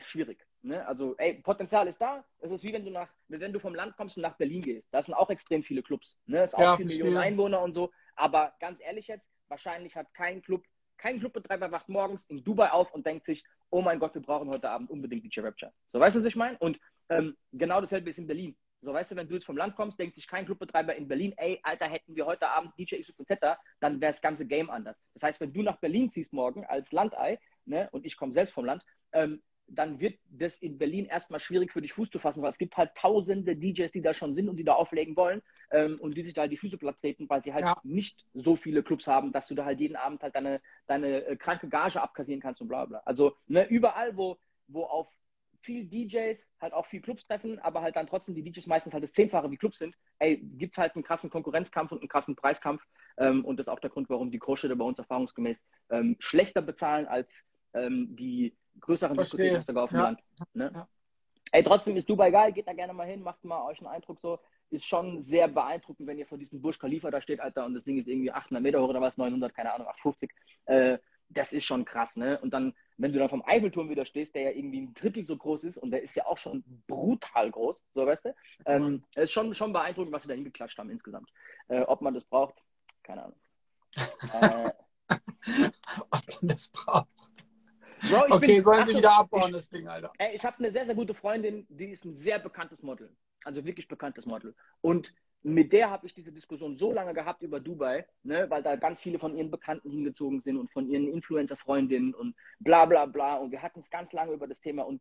schwierig. Ne? Also, ey, Potenzial ist da. Es ist wie wenn du nach, wenn du vom Land kommst und nach Berlin gehst. Da sind auch extrem viele Clubs. Ne? Es ist auch Ja, vier verstehe. Millionen Einwohner und so. Aber ganz ehrlich jetzt, wahrscheinlich hat kein Club, kein Clubbetreiber wacht morgens in Dubai auf und denkt sich, oh mein Gott, wir brauchen heute Abend unbedingt DJ Rapture. So, weißt du, was ich meine? Und ähm, genau dasselbe ist in Berlin. So, weißt du, wenn du jetzt vom Land kommst, denkt sich kein Clubbetreiber in Berlin, ey, Alter, hätten wir heute Abend DJ XYZ da, dann wäre das ganze Game anders. Das heißt, wenn du nach Berlin ziehst morgen als Landei, ne, und ich komme selbst vom Land, ähm, dann wird das in Berlin erstmal schwierig für dich Fuß zu fassen, weil es gibt halt tausende DJs, die da schon sind und die da auflegen wollen ähm, und die sich da halt die Füße platt treten, weil sie halt Ja. nicht so viele Clubs haben, dass du da halt jeden Abend halt deine, deine äh, kranke Gage abkassieren kannst und bla bla. Also ne, überall, wo, wo auf viel DJs halt auch viel Clubs treffen, aber halt dann trotzdem die DJs meistens halt das Zehnfache wie Clubs sind, ey, gibt es halt einen krassen Konkurrenzkampf und einen krassen Preiskampf. Ähm, und das ist auch der Grund, warum die Großstädte bei uns erfahrungsgemäß ähm, schlechter bezahlen als ähm, die größeren Verstehe. Diskotheken sogar auf dem Ja. Land. Ne? Ja. Ey, trotzdem ist Dubai geil, geht da gerne mal hin, macht mal euch einen Eindruck so. Ist schon sehr beeindruckend, wenn ihr vor diesem Burj Khalifa da steht, Alter, und das Ding ist irgendwie 800 Meter hoch oder was, 900, keine Ahnung, 850. Äh, das ist schon krass, ne? Und dann, wenn du dann vom Eiffelturm wieder stehst, der ja irgendwie ein Drittel so groß ist und der ist ja auch schon brutal groß, so weißt du, ähm, es ist schon, schon beeindruckend, was sie da hingeklatscht haben insgesamt. Äh, ob man das braucht, keine Ahnung. [LAUGHS] äh, Ob man das braucht. Bro, ich Okay, bin, sollen sie Achtung, wieder abbauen, ich, das Ding, Alter. Ey, ich habe eine sehr, sehr gute Freundin, die ist ein sehr bekanntes Model. Also wirklich bekanntes Model. Und mit der habe ich diese Diskussion so lange gehabt über Dubai, ne, weil da ganz viele von ihren Bekannten hingezogen sind und von ihren Influencer-Freundinnen und bla bla bla. Und wir hatten es ganz lange über das Thema. Und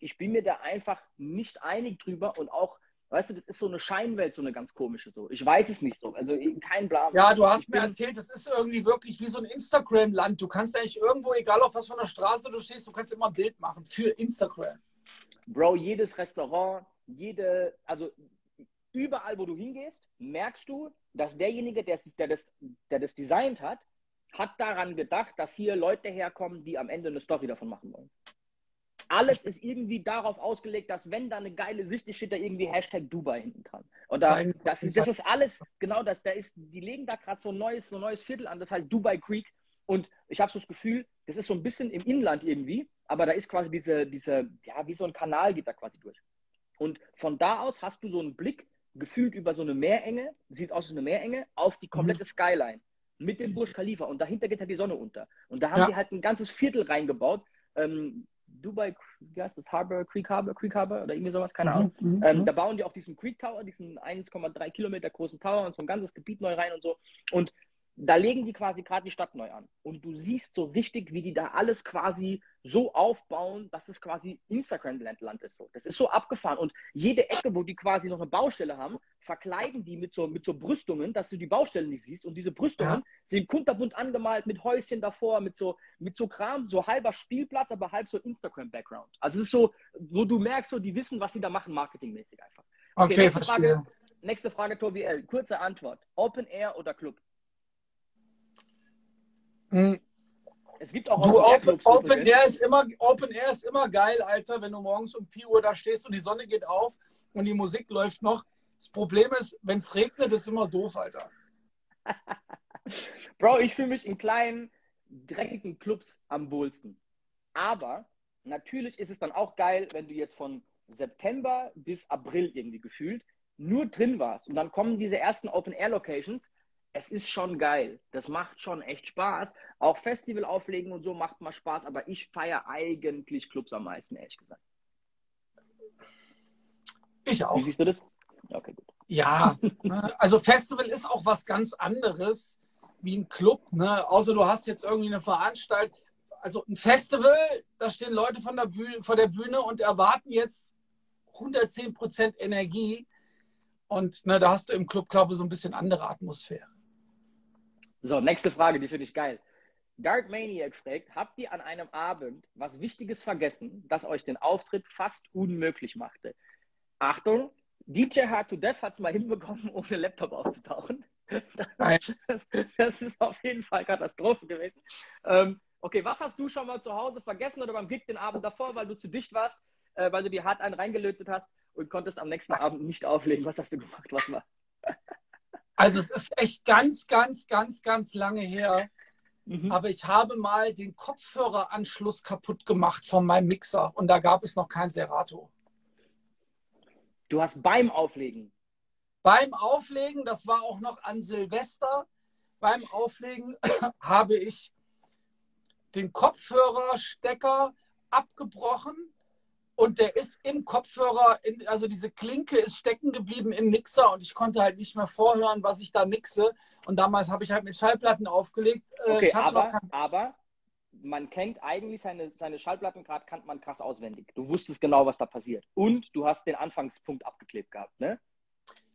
ich bin mir da einfach nicht einig drüber und auch, weißt du, das ist so eine Scheinwelt, so eine ganz komische so. Ich weiß es nicht so. Also kein Plan. Ja, du hast Ich mir erzählt, das ist irgendwie wirklich wie so ein Instagram-Land. Du kannst eigentlich irgendwo, egal auf was von der Straße du stehst, du kannst immer ein Bild machen für Instagram. Bro, jedes Restaurant, jede, also überall, wo du hingehst, merkst du, dass derjenige, der, der, das, der das designt hat, hat daran gedacht, dass hier Leute herkommen, die am Ende eine Story davon machen wollen. Alles ist irgendwie darauf ausgelegt, dass wenn da eine geile Sicht ist, steht da irgendwie Hashtag Dubai hinten dran. Und da, das, ist, das ist alles, genau das, da ist, die legen da gerade so ein neues, so ein neues Viertel an, das heißt Dubai Creek. Und ich habe so das Gefühl, das ist so ein bisschen im Inland irgendwie, aber da ist quasi diese, diese, ja, wie so ein Kanal geht da quasi durch. Und von da aus hast du so einen Blick, gefühlt über so eine Meerenge, sieht aus wie eine Meerenge, auf die komplette Skyline mit dem Burj Khalifa. Und dahinter geht halt die Sonne unter. Und da haben Ja. die halt ein ganzes Viertel reingebaut. Ähm, Dubai, wie heißt das? Harbor, Creek Harbor, Creek Harbor oder irgendwie sowas, keine Ahnung. Mhm, Ähm, mhm. da bauen die auch diesen Creek Tower, diesen 1,3 Kilometer großen Tower und so ein ganzes Gebiet neu rein und so. Und da legen die quasi gerade die Stadt neu an. Und du siehst so richtig, wie die da alles quasi so aufbauen, dass es quasi Instagram-Land ist. So. Das ist so abgefahren. Und jede Ecke, wo die quasi noch eine Baustelle haben, verkleiden die mit so, mit so Brüstungen, dass du die Baustelle nicht siehst. Und diese Brüstungen Ja. sind kunterbunt angemalt mit Häuschen davor, mit so, mit so Kram, so halber Spielplatz, aber halb so Instagram-Background. Also es ist so, wo du merkst, so, die wissen, was sie da machen, marketingmäßig einfach. Okay, nächste verstehe. Frage. Nächste Frage, Tobi L. Kurze Antwort. Open Air oder Club? Mhm. Es gibt auch Du, Open. Open. Air ist immer, Open Air ist immer geil, Alter, wenn du morgens um 4 Uhr da stehst und die Sonne geht auf und die Musik läuft noch. Das Problem ist, wenn es regnet, ist immer doof, Alter. [LAUGHS] Bro, ich fühle mich in kleinen, dreckigen Clubs am wohlsten. Aber natürlich ist es dann auch geil, wenn du jetzt von September bis April irgendwie gefühlt nur drin warst und dann kommen diese ersten Open-Air-Locations. Es ist schon geil. Das macht schon echt Spaß. Auch Festival auflegen und so macht mal Spaß, aber ich feiere eigentlich Clubs am meisten, ehrlich gesagt. Ich auch. Wie siehst du das? Okay, gut. Ja, ne, also Festival ist auch was ganz anderes wie ein Club. Ne? Außer du hast jetzt irgendwie eine Veranstaltung. Also ein Festival, da stehen Leute von der Bühne, vor der Bühne und erwarten jetzt 110 Prozent Energie. Und ne, da hast du im Club, glaube ich, so ein bisschen andere Atmosphäre. So, nächste Frage, die finde ich geil. Dark Maniac fragt, habt ihr an einem Abend was Wichtiges vergessen, das euch den Auftritt fast unmöglich machte? Achtung, DJ Hard to Death hat es mal hinbekommen, [LAUGHS] ohne Laptop aufzutauchen. [LAUGHS] Das, das, ist auf jeden Fall Katastrophe gewesen. Ähm, okay, was hast du schon mal zu Hause vergessen oder beim Gig den Abend davor, weil du zu dicht warst, äh, weil du dir hart einen reingelötet hast und konntest am nächsten Abend nicht auflegen? Was hast du gemacht? Was war? Also es ist echt ganz, ganz, ganz, ganz lange her. Mhm. Aber ich habe mal den Kopfhöreranschluss kaputt gemacht von meinem Mixer und da gab es noch kein Serato. Du hast beim Auflegen. Beim Auflegen, das war auch noch an Silvester, beim Auflegen [COUGHS] habe ich den Kopfhörerstecker abgebrochen und der ist im Kopfhörer, in, also diese Klinke ist stecken geblieben im Mixer und ich konnte halt nicht mehr vorhören, was ich da mixe. Und damals habe ich halt mit Schallplatten aufgelegt. Äh, okay, aber, aber man kennt eigentlich seine, seine Schallplatten gerade, kann man krass auswendig. Du wusstest genau, was da passiert. Und du hast den Anfangspunkt abgeklebt gehabt, ne?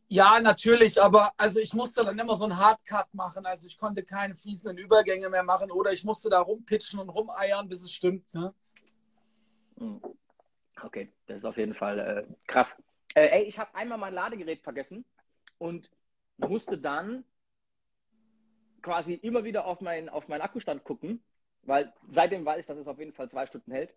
Ja, natürlich, aber also ich musste dann immer so einen Hardcut machen. Also ich konnte keine fließenden Übergänge mehr machen oder ich musste da rumpitchen und rumeiern, bis es stimmt. Ne? Hm. Okay, das ist auf jeden Fall äh, krass. Äh, ey, ich habe einmal mein Ladegerät vergessen und musste dann quasi immer wieder auf, mein, auf meinen Akkustand gucken weil seitdem weiß ich, dass es auf jeden Fall zwei Stunden hält.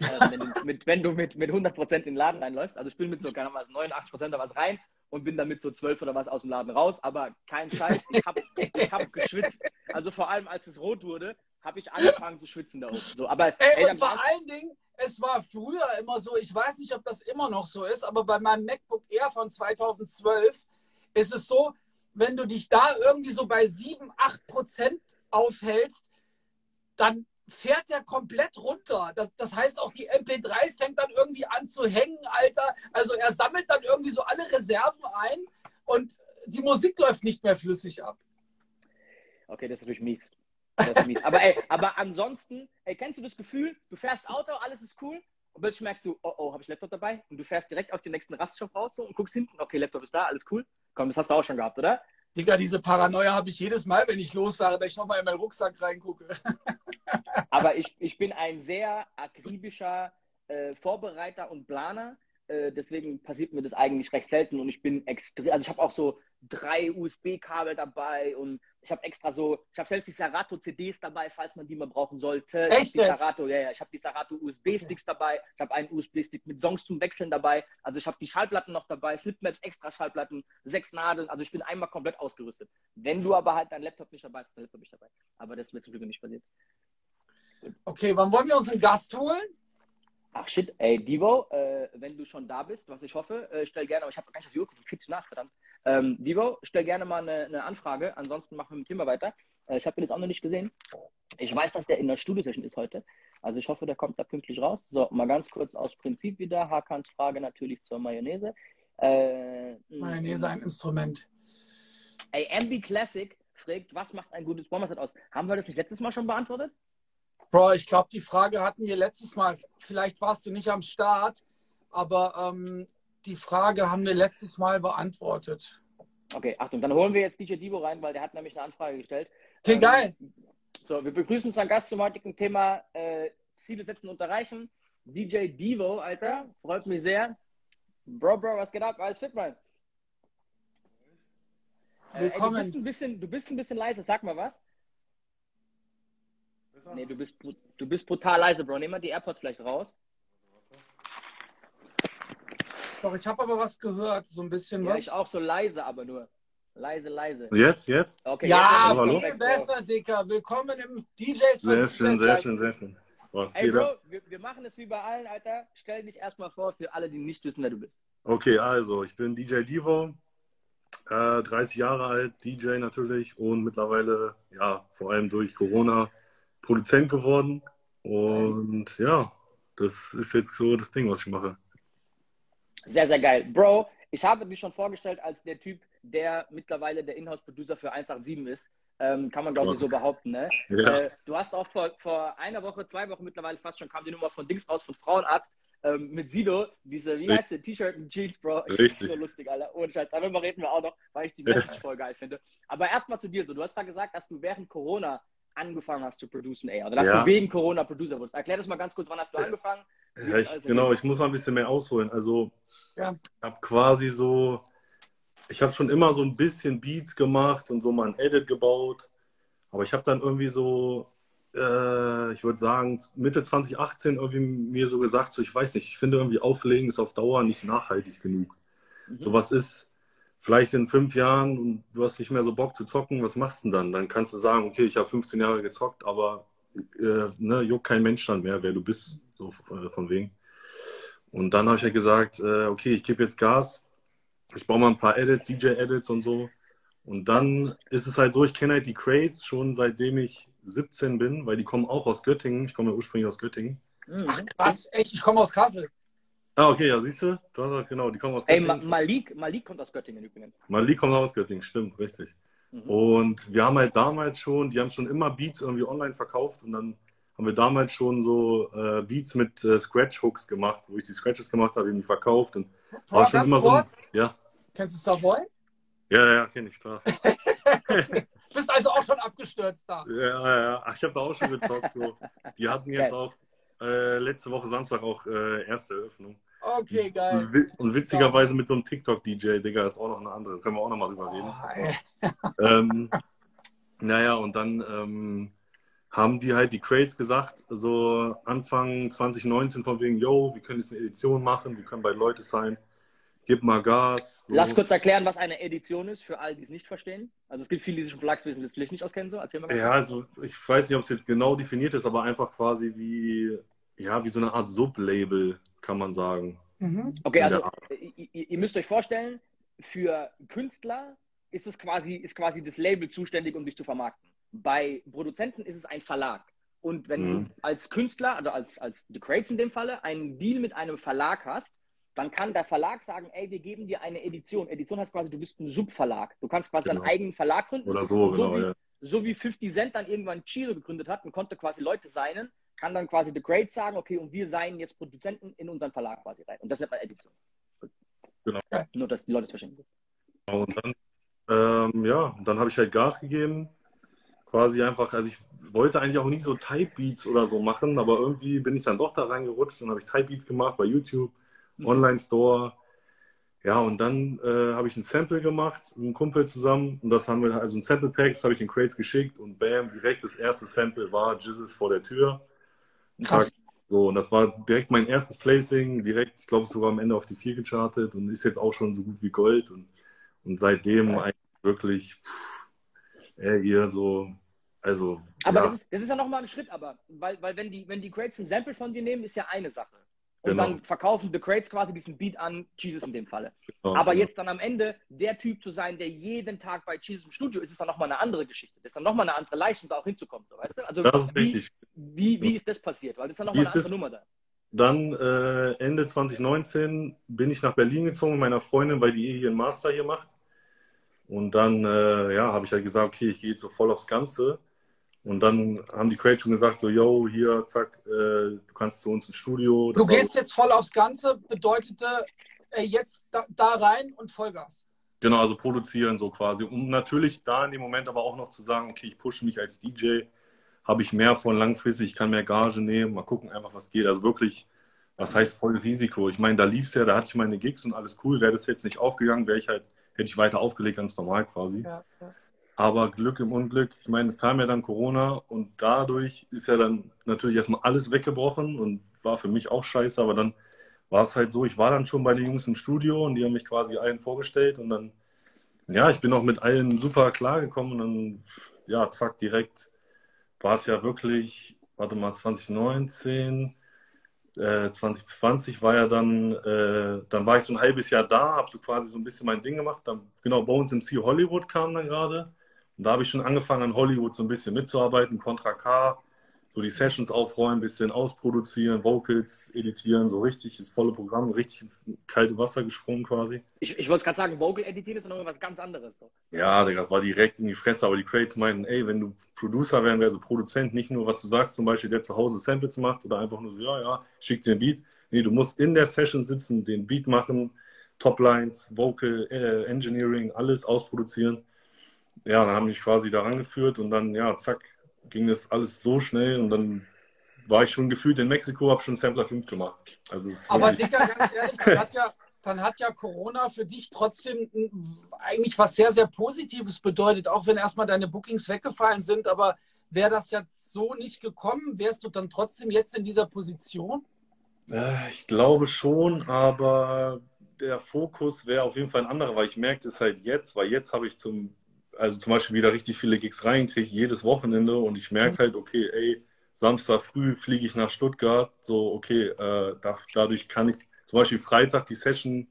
äh, wenn, du [LAUGHS] mit, wenn du mit, mit 100% in den Laden reinläufst. Also ich bin mit so keine Ahnung, 89% oder was rein und bin damit so 12 oder was aus dem Laden raus. Aber kein Scheiß, ich habe ich hab geschwitzt. Also vor allem, als es rot wurde, habe ich angefangen zu schwitzen da oben. So, aber, ey, ey und vor allen Dingen, es war früher immer so, ich weiß nicht, ob das immer noch so ist, aber bei meinem MacBook Air von 2012 ist es so, wenn du dich da irgendwie so bei 7, 8 Prozent aufhältst, dann fährt der komplett runter. Das, das, heißt, auch die MP3 fängt dann irgendwie an zu hängen, Alter. Also er sammelt dann irgendwie so alle Reserven ein und die Musik läuft nicht mehr flüssig ab. Okay, das ist natürlich mies. Aber, ey, aber ansonsten, ey, kennst du das Gefühl, du fährst Auto, alles ist cool und plötzlich merkst du, oh, oh, habe ich Laptop dabei? Und du fährst direkt auf den nächsten Raststoff raus so, und guckst hinten, okay, Laptop ist da, alles cool. Komm, das hast du auch schon gehabt, oder? Digga, diese Paranoia habe ich jedes Mal, wenn ich losfahre, dass ich nochmal in meinen Rucksack reingucke. Aber ich, ich bin ein sehr akribischer äh, Vorbereiter und Planer. Äh, deswegen passiert mir das eigentlich recht selten und ich bin extrem, also ich habe auch so drei USB-Kabel dabei und ich habe extra so, ich habe selbst die Serato CDs dabei, falls man die mal brauchen sollte. Echt die Serato, ja, ja, ich habe die Serato USB-Sticks okay. dabei, ich habe einen USB-Stick mit Songs zum Wechseln dabei, also ich habe die Schallplatten noch dabei, Slipmaps, extra Schallplatten, sechs Nadeln, also ich bin einmal komplett ausgerüstet. Wenn du aber halt dein Laptop nicht dabei hast, dein Laptop nicht dabei. Aber das wird zum Glück nicht passiert. Okay, wann wollen wir uns einen Gast holen? Ach shit, ey, Divo, äh, wenn du schon da bist, was ich hoffe, äh, stell gerne, aber ich habe gar nicht auf die Uhr geguckt, 40 nach, verdammt. Ähm, Divo, stell gerne mal eine, eine, Anfrage, ansonsten machen wir mit dem Thema weiter. Äh, ich habe ihn jetzt auch noch nicht gesehen. Ich weiß, dass der in der Studio-Session ist heute. Also ich hoffe, der kommt da pünktlich raus. So, mal ganz kurz aus Prinzip wieder. Hakans Frage natürlich zur Mayonnaise. Äh, Mayonnaise ein Instrument. Ey, MB Classic fragt, was macht ein gutes Bomberset aus? Haben wir das nicht letztes Mal schon beantwortet? Bro, ich glaube, die Frage hatten wir letztes Mal. Vielleicht warst du nicht am Start, aber ähm, die Frage haben wir letztes Mal beantwortet. Okay, Achtung, dann holen wir jetzt DJ Divo rein, weil der hat nämlich eine Anfrage gestellt. Okay, ähm, geil. So, wir begrüßen unseren Gast zum heutigen Thema äh, Ziele setzen und erreichen. DJ Divo, Alter, freut mich sehr. Bro, Bro, was geht ab? Alles fit, Mann? Willkommen. Äh, ey, du, bist ein bisschen, du bist ein bisschen leise, sag mal was. Nee, du bist, du bist brutal leise, Bro. Nehmen wir die AirPods vielleicht raus. Doch, ich habe aber was gehört, so ein bisschen ja, was. ich auch so leise, aber nur. Leise, leise. Jetzt, jetzt? Okay, ja, jetzt viel Hallo? besser, Dicker. Willkommen im DJs Sehr schön, sehr schön, sehr schön. Was Ey, Bro, wir, wir, machen es wie bei allen, Alter. Stell dich erstmal vor für alle, die nicht wissen, wer du bist. Okay, also, ich bin DJ Divo, äh, 30 Jahre alt, DJ natürlich und mittlerweile, ja, vor allem durch Corona Produzent geworden. Und ja, das ist jetzt so das Ding, was ich mache. Sehr, sehr geil. Bro, ich habe mich schon vorgestellt als der Typ, der mittlerweile der Inhouse-Producer für 187 ist. Ähm, kann man, glaube ich, so behaupten. Ne? Ja. Äh, du hast auch vor, vor einer Woche, zwei Wochen mittlerweile fast schon, kam die Nummer von Dings raus, von Frauenarzt, ähm, mit Sido, diese, wie heißt der, T-Shirt und Jeans, Bro. Ich Richtig. so lustig, Alter. Ohne Scheiß. Darüber reden wir auch noch, weil ich die Message [LAUGHS] voll geil finde. Aber erstmal zu dir so. Du hast gerade gesagt, dass du während Corona angefangen hast zu producen, ey. Oder dass Ja. du wegen Corona Producer wurdest. Erklär das mal ganz kurz, wann hast du angefangen? Ja, ich, also- genau, ich muss mal ein bisschen mehr ausholen. Also, Ja. ich habe quasi so, ich habe schon immer so ein bisschen Beats gemacht und so mal ein Edit gebaut. Aber ich habe dann irgendwie so, äh, ich würde sagen, Mitte 2018 irgendwie mir so gesagt, so, ich weiß nicht, ich finde irgendwie Auflegen ist auf Dauer nicht nachhaltig genug. Mhm. Sowas ist vielleicht in fünf Jahren und du hast nicht mehr so Bock zu zocken, was machst du denn dann? Dann kannst du sagen, okay, ich habe 15 Jahre gezockt, aber äh, ne, juckt kein Mensch dann mehr, wer du bist, so äh, von wegen. Und dann habe ich ja gesagt, äh, okay, ich gebe jetzt Gas, ich baue mal ein paar Edits, DJ-Edits und so. Und dann ist es halt so, ich kenne halt die Crates schon seitdem ich 17 bin, weil die kommen auch aus Göttingen. Ich komme ja ursprünglich aus Göttingen. Mhm. Ach krass, echt, ich komme aus Kassel. Ah, okay, ja, siehst du? Genau, die kommen aus Ey, Ma Göttingen. Malik, Malik kommt aus Göttingen übrigens. Malik kommt aus Göttingen, stimmt, richtig. Mhm. Und wir haben halt damals schon, die haben schon immer Beats irgendwie online verkauft und dann haben wir damals schon so äh, Beats mit äh, Scratch-Hooks gemacht, wo ich die Scratches gemacht habe, eben die verkauft und Bro, war schon immer so ein, kurz, ja, kennst du Savoy? ja, ja, kenne ich, klar. [LAUGHS] Bist also auch schon abgestürzt da. Ja, ja, ja. Ach, ich habe da auch schon gezockt. So. Die hatten jetzt Geil. auch äh, letzte Woche Samstag auch äh, erste Eröffnung. Okay, geil. Und, wi- und witzigerweise mit so einem TikTok-DJ, Digga, ist auch noch eine andere. Können wir auch noch mal drüber reden. Oh, [LAUGHS] ähm, naja, und dann ähm, haben die halt die Crates gesagt, so Anfang 2019 von wegen, yo, wir können jetzt eine Edition machen, wir können bei Leute sein, gib mal Gas. So. Lass kurz erklären, was eine Edition ist, für alle, die es nicht verstehen. Also es gibt viele, die sich im Verlagswesen das vielleicht nicht auskennen. So. Erzähl mal Ja, also ich weiß nicht, ob es jetzt genau definiert ist, aber einfach quasi wie, ja, wie so eine Art Sublabel, kann man sagen. Mhm. Okay, also ihr, ihr müsst euch vorstellen, für Künstler ist es quasi, ist quasi das Label zuständig, um dich zu vermarkten. Bei Produzenten ist es ein Verlag. Und wenn Mhm. du als Künstler, also als, als The Crates in dem Falle, einen Deal mit einem Verlag hast, dann kann der Verlag sagen, ey, wir geben dir eine Edition. Edition heißt quasi, du bist ein Subverlag. Du kannst quasi Genau. deinen eigenen Verlag gründen. Oder so, so genau, wie, ja. so wie 50 Cent dann irgendwann Chiro gegründet hat und konnte quasi Leute signen, kann dann quasi The Great sagen, okay, und wir signen jetzt Produzenten in unseren Verlag quasi rein. Und das nennt man Edition. Genau. Nur, dass die Leute es verstehen. Und dann, ähm, ja, und dann habe ich halt Gas gegeben. Quasi einfach, also ich wollte eigentlich auch nicht so Type Beats oder so machen, aber irgendwie bin ich dann doch da reingerutscht und habe ich Type Beats gemacht bei YouTube, Mhm. Online Store. Ja, und dann äh, habe ich ein Sample gemacht mit einem Kumpel zusammen und das haben wir, also ein Sample Pack, das habe ich den Crates geschickt und bam, direkt das erste Sample war Jesus vor der Tür. Krass. So, und das war direkt mein erstes Placing, direkt, ich glaube, sogar am Ende auf die 4 gechartet und ist jetzt auch schon so gut wie Gold. Und, und seitdem Ja. eigentlich wirklich, pff, eher so, also. Aber ja, das, ist, das ist ja nochmal ein Schritt, aber, weil, weil wenn, die, wenn die Crates ein Sample von dir nehmen, ist ja eine Sache. Und Genau. dann verkaufen The Crates quasi diesen Beat an Jesus in dem Falle. genau, Aber genau. jetzt dann am Ende der Typ zu sein, der jeden Tag bei Jesus im Studio ist, ist dann nochmal eine andere Geschichte. Das ist dann nochmal eine andere Leistung, da auch hinzukommen. So, weißt du? Also das ist wie, richtig. Wie, wie ist das passiert? Weil das ist dann nochmal eine ist andere das- Nummer da. Dann äh, Ende 2019 bin ich nach Berlin gezogen mit meiner Freundin, weil die eh hier einen Master hier macht. Und dann äh, ja, habe ich halt gesagt, okay, ich gehe jetzt so voll aufs Ganze. Und dann haben die Crates schon gesagt, so, yo, hier, zack, äh, du kannst zu uns ins Studio. Das Du gehst jetzt voll aufs Ganze, bedeutete äh, jetzt da, da rein und Vollgas. Genau, also produzieren so quasi. Um natürlich da in dem Moment aber auch noch zu sagen, okay, ich pushe mich als DJ, habe ich mehr von langfristig, ich kann mehr Gage nehmen, mal gucken einfach, was geht. Also wirklich, was heißt voll Risiko? Ich meine, da lief es ja, da hatte ich meine Gigs und alles cool. Wäre das jetzt nicht aufgegangen, wäre ich halt, hätte ich weiter aufgelegt, ganz normal quasi. Ja, ja. Aber Glück im Unglück, ich meine, es kam ja dann Corona und dadurch ist ja dann natürlich erstmal alles weggebrochen und war für mich auch scheiße, aber dann war es halt so, ich war dann schon bei den Jungs im Studio und die haben mich quasi allen vorgestellt und dann, ja, ich bin auch mit allen super klargekommen und dann, ja, zack, direkt war es ja wirklich, warte mal, 2019, äh, 2020 war ja dann, äh, dann war ich so ein halbes Jahr da, habe so quasi so ein bisschen mein Ding gemacht. Dann, genau, Bones MC Hollywood kam dann gerade. Und da habe ich schon angefangen, an Hollywood so ein bisschen mitzuarbeiten, Contra K, so die Sessions aufräumen, ein bisschen ausproduzieren, Vocals editieren, so richtig das volle Programm, richtig ins kalte Wasser gesprungen quasi. Ich, ich wollte gerade sagen, Vocal editieren ist noch was ganz anderes. So. Ja, das war direkt in die Fresse, aber die Crates meinten, ey, wenn du Producer werden, also Produzent, nicht nur, was du sagst, zum Beispiel, der zu Hause Samples macht oder einfach nur so, ja, ja, schick dir ein Beat. Nee, du musst in der Session sitzen, den Beat machen, Toplines, Vocal, äh, Engineering, alles ausproduzieren. Ja, dann haben mich quasi da angeführt und dann, ja, zack, ging das alles so schnell und dann war ich schon gefühlt in Mexiko, habe schon Sampler 5 gemacht. Also Aber Dicker, ganz ehrlich, dann hat, ja, dann hat ja Corona für dich trotzdem eigentlich was sehr, sehr Positives bedeutet, auch wenn erstmal deine Bookings weggefallen sind. Aber wäre das jetzt so nicht gekommen, wärst du dann trotzdem jetzt in dieser Position? Äh, ich glaube schon, aber der Fokus wäre auf jeden Fall ein anderer, weil ich merke es halt jetzt, weil jetzt habe ich zum also zum Beispiel wieder richtig viele Gigs reinkriege, jedes Wochenende und ich merke halt, okay, ey, Samstag früh fliege ich nach Stuttgart, so, okay, äh, da, dadurch kann ich zum Beispiel Freitag die Session,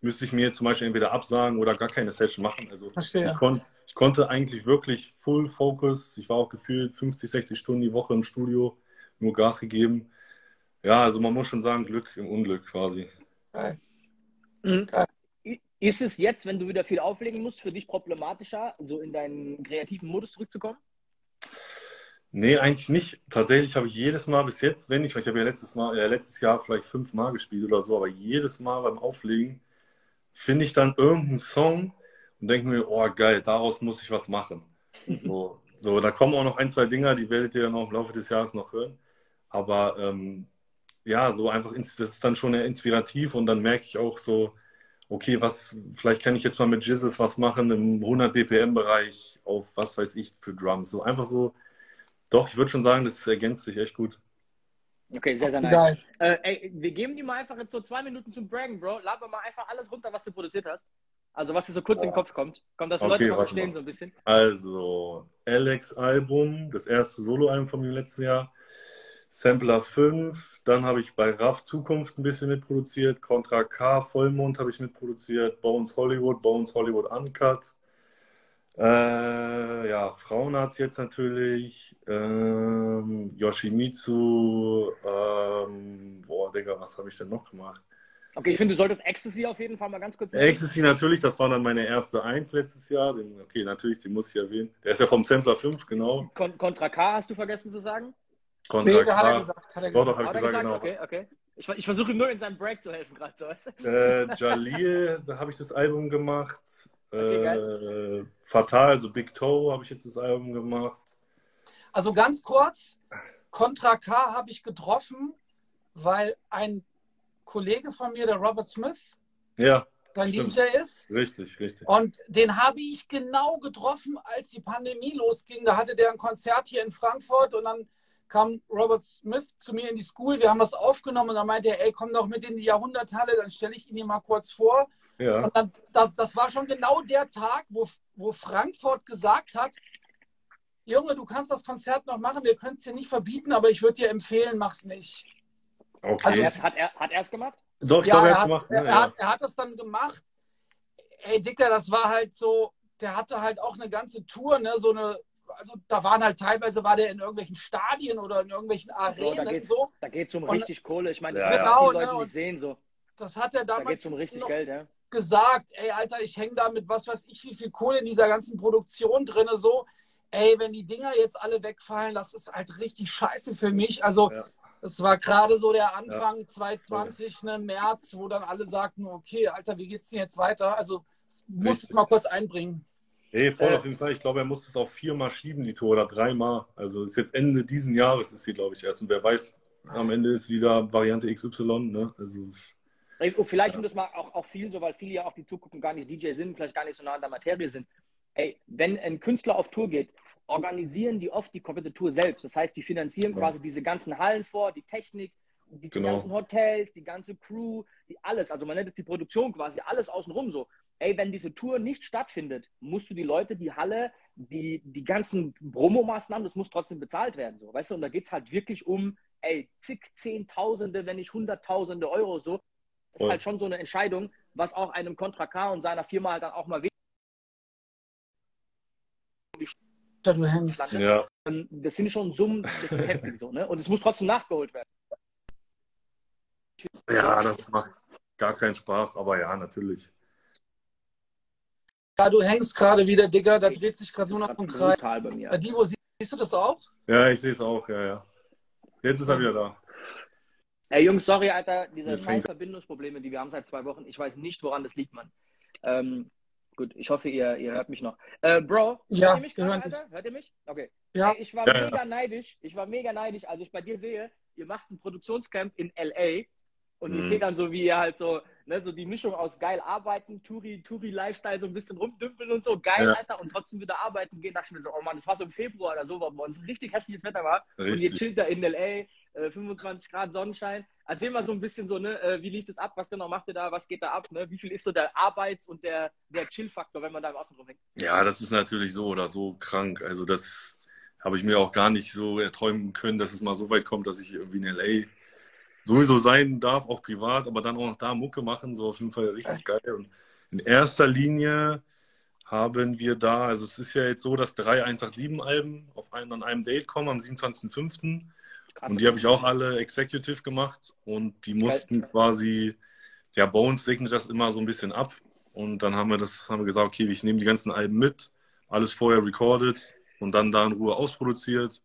müsste ich mir zum Beispiel entweder absagen oder gar keine Session machen. Also Verstehe. ich, kon, ich konnte eigentlich wirklich Full Focus, ich war auch gefühlt 50, 60 Stunden die Woche im Studio, nur Gas gegeben. Ja, also man muss schon sagen, Glück im Unglück quasi. Geil. Mhm. Geil. Ist es jetzt, wenn du wieder viel auflegen musst, für dich problematischer, so in deinen kreativen Modus zurückzukommen? Nee, eigentlich nicht. Tatsächlich habe ich jedes Mal bis jetzt, wenn ich, ich habe ja letztes Mal, äh, letztes Jahr vielleicht fünfmal gespielt oder so, aber jedes Mal beim Auflegen finde ich dann irgendeinen Song und denke mir, oh geil, daraus muss ich was machen. [LAUGHS] So, so, da kommen auch noch ein, zwei Dinger, die werdet ihr dann auch im Laufe des Jahres noch hören. Aber ähm, ja, so einfach, das ist dann schon inspirativ und dann merke ich auch so, okay, was, vielleicht kann ich jetzt mal mit Jizzes was machen im 100 BPM-Bereich auf was weiß ich für Drums. So einfach so, doch, ich würde schon sagen, das ergänzt sich echt gut. Okay, sehr, sehr nice. Äh, ey, wir geben dir mal einfach jetzt so zwei Minuten zum Braggen, Bro. Lad mal einfach alles runter, was du produziert hast. Also, was dir so kurz oh. in den Kopf kommt. Kommt, dass die okay, Leute mal verstehen so ein bisschen. Also, Alex-Album, das erste Solo-Album von mir letzten Jahr. Sampler 5, dann habe ich bei RAF Zukunft ein bisschen mitproduziert, Contra K, Vollmond habe ich mitproduziert, Bones Hollywood, Bones Hollywood Uncut. Äh, ja, Frauenarzt jetzt natürlich, ähm, Yoshimitsu, ähm, boah, Digga, was habe ich denn noch gemacht? Okay, ich finde, du solltest Ecstasy auf jeden Fall mal ganz kurz. Ecstasy natürlich, das war dann meine erste Eins letztes Jahr. okay, natürlich, die muss ich erwähnen. Der ist ja vom Sampler 5, genau. Contra K hast du vergessen zu sagen? Kontrakt nee, hat er gesagt. Hat er doch, doch, hat, hat gesagt, genau. Okay, okay. Ich, ich versuche ihm nur in seinem Break zu helfen gerade. So. Äh, Jalil, da habe ich das Album gemacht. Okay, äh, Fatal, also Big Toe, habe ich jetzt das Album gemacht. Also ganz kurz, Contra K habe ich getroffen, weil ein Kollege von mir, der Robert Smith, ja, dein DJ ist. Richtig, richtig. Und den habe ich genau getroffen, als die Pandemie losging. Da hatte der ein Konzert hier in Frankfurt und dann kam Robert Smith zu mir in die School, wir haben was aufgenommen und dann meinte er, ey, komm doch mit in die Jahrhunderthalle, dann stelle ich ihn dir mal kurz vor. Ja. Und dann, das, das war schon genau der Tag, wo, wo Frankfurt gesagt hat, Junge, du kannst das Konzert noch machen, wir können es dir nicht verbieten, aber ich würde dir empfehlen, mach's nicht. Okay. Also, hat er hat es gemacht? Doch, ich ja, glaube, er, er, gemacht, er, er, hat, er hat das dann gemacht. Ey, Dicker, das war halt so, der hatte halt auch eine ganze Tour, ne, so eine also da waren halt teilweise war der in irgendwelchen Stadien oder in irgendwelchen Arenen. So, da geht's, so. Da geht es um und, richtig Kohle. Ich meine, das ja, genau, die Leute ne, nicht sehen. So. Das hat er damals da geht's um richtig Geld, ja. gesagt. Ey, Alter, ich hänge da mit was weiß ich, wie viel Kohle in dieser ganzen Produktion drin. So, ey, wenn die Dinger jetzt alle wegfallen, das ist halt richtig scheiße für mich. Also, ja. es war gerade so der Anfang ja. 2020, ne, März, wo dann alle sagten, okay, Alter, wie geht's denn jetzt weiter? Also, muss es mal kurz einbringen. Nee, voll äh, auf jeden Fall. Ich glaube, er musste es auch viermal schieben, die Tour, oder dreimal. Also ist jetzt Ende diesen Jahres ist sie, glaube ich, erst. Und wer weiß, am Ende ist wieder Variante XY, ne? Also. Oh, vielleicht, ja. und das mal auch, auch viel so, weil viele ja auch die zugucken, gar nicht DJ sind, vielleicht gar nicht so nah an der Materie sind. Ey, wenn ein Künstler auf Tour geht, organisieren die oft die komplette Tour selbst. Das heißt, die finanzieren ja. quasi diese ganzen Hallen vor, die Technik, die, genau. ganzen Hotels, die ganze Crew, die alles. Also man nennt es die Produktion quasi, alles außenrum so ey, wenn diese Tour nicht stattfindet, musst du die Leute, die Halle, die, die ganzen Promomaßnahmen, das muss trotzdem bezahlt werden, so, weißt du? Und da geht es halt wirklich um, ey, zig Zehntausende, wenn nicht Hunderttausende Euro, so. Das ist halt schon so eine Entscheidung, was auch einem Contra K und seiner Firma halt dann auch mal wichtig du hängst. Ja. Ähm, Das sind schon Summen, das ist heftig so, ne? Und es muss trotzdem nachgeholt werden. ja, das macht gar keinen Spaß, aber ja, natürlich. Ja, du hängst gerade wieder, Digga. Da dreht sich gerade nur noch grad Kreis. bei mir. Äh, Divo, sie- siehst du das auch? Ja, ich sehe es auch, ja, ja. Jetzt ist er wieder da. Ey, Jungs, sorry, Alter, diese scheiß Verbindungsprobleme, die wir haben seit zwei Wochen. Ich weiß nicht, woran das liegt, Mann. Ähm, gut, ich hoffe, ihr, ihr hört mich noch. Äh, Bro, Ja, hört ihr mich gerade, Alter? Hört ihr mich? Okay. Ja. Ey, ich war Ja, ja. mega neidisch. Ich war mega neidisch, als ich bei dir sehe, ihr macht ein Produktionscamp in L.A. Und ich Mhm. sehe dann so, wie ihr halt so, ne, so die Mischung aus geil arbeiten, Touri, Touri-Lifestyle, so ein bisschen rumdümpeln und so, geil, Ja. Alter, und trotzdem wieder arbeiten gehen. dachte ich mir so, oh Mann, das war so im Februar oder so, wo bei uns richtig hässliches Wetter war. Und ihr Richtig. chillt da in L.A., äh, 25 Grad Sonnenschein. Erzähl mal so ein bisschen so, ne, äh, wie lief das ab? Was genau macht ihr da? Was geht da ab? Ne? Wie viel ist so der Arbeits- und der, der Chill-Faktor, wenn man da im Außen rumhängt? Ja, das ist natürlich so oder so krank. Also das habe ich mir auch gar nicht so erträumen können, dass es mal so weit kommt, dass ich irgendwie in LA sowieso sein darf, auch privat, aber dann auch noch da Mucke machen, so auf jeden Fall richtig geil. Und in erster Linie haben wir da, also es ist ja jetzt so, dass drei 187-Alben auf einen, an einem Date kommen am 27.05. Krass. Und die habe ich auch alle Executive gemacht und die mussten quasi, ja, uns segnet das immer so ein bisschen ab. Und dann haben wir das, haben wir gesagt, okay, ich nehme die ganzen Alben mit, alles vorher recorded und dann da in Ruhe ausproduziert.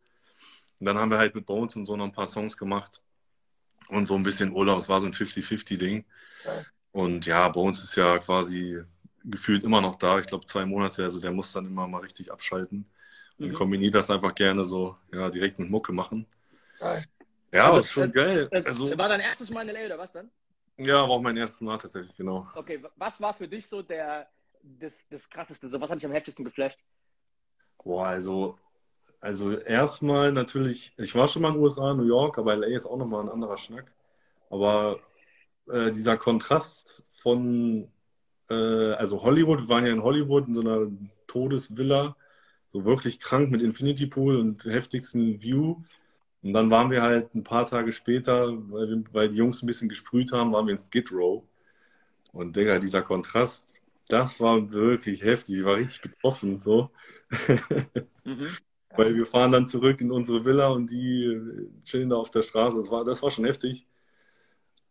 Und dann haben wir halt mit Bones und so noch ein paar Songs gemacht und so ein bisschen Urlaub. Es war so ein 50-50-Ding. Und ja, Bones ist ja quasi gefühlt immer noch da. Ich glaube, zwei Monate. Also der muss dann immer mal richtig abschalten. Und Mhm. kombiniert das einfach gerne so, ja, direkt mit Mucke machen. Geil. Ja, Also, das ist schon das- geil. Das Also, war dein erstes Mal in L.A. oder was dann? ja, war auch mein erstes Mal tatsächlich, genau. Okay, was war für dich so der, das, das Krasseste? So, was hat dich am heftigsten geflasht? Boah, also, also erstmal natürlich, ich war schon mal in den USA, New York, aber LA ist auch nochmal ein anderer Schnack. Aber äh, dieser Kontrast von, äh, also Hollywood, wir waren ja in Hollywood in so einer Todesvilla, so wirklich krank mit Infinity Pool und heftigsten View. Und dann waren wir halt ein paar Tage später, weil, wir, weil die Jungs ein bisschen gesprüht haben, waren wir in Skid Row. Und Digga, dieser Kontrast, das war wirklich heftig. Ich war richtig betroffen, so. Mhm. Weil wir fahren dann zurück in unsere Villa und die äh, chillen da auf der Straße. Das war, das war schon heftig.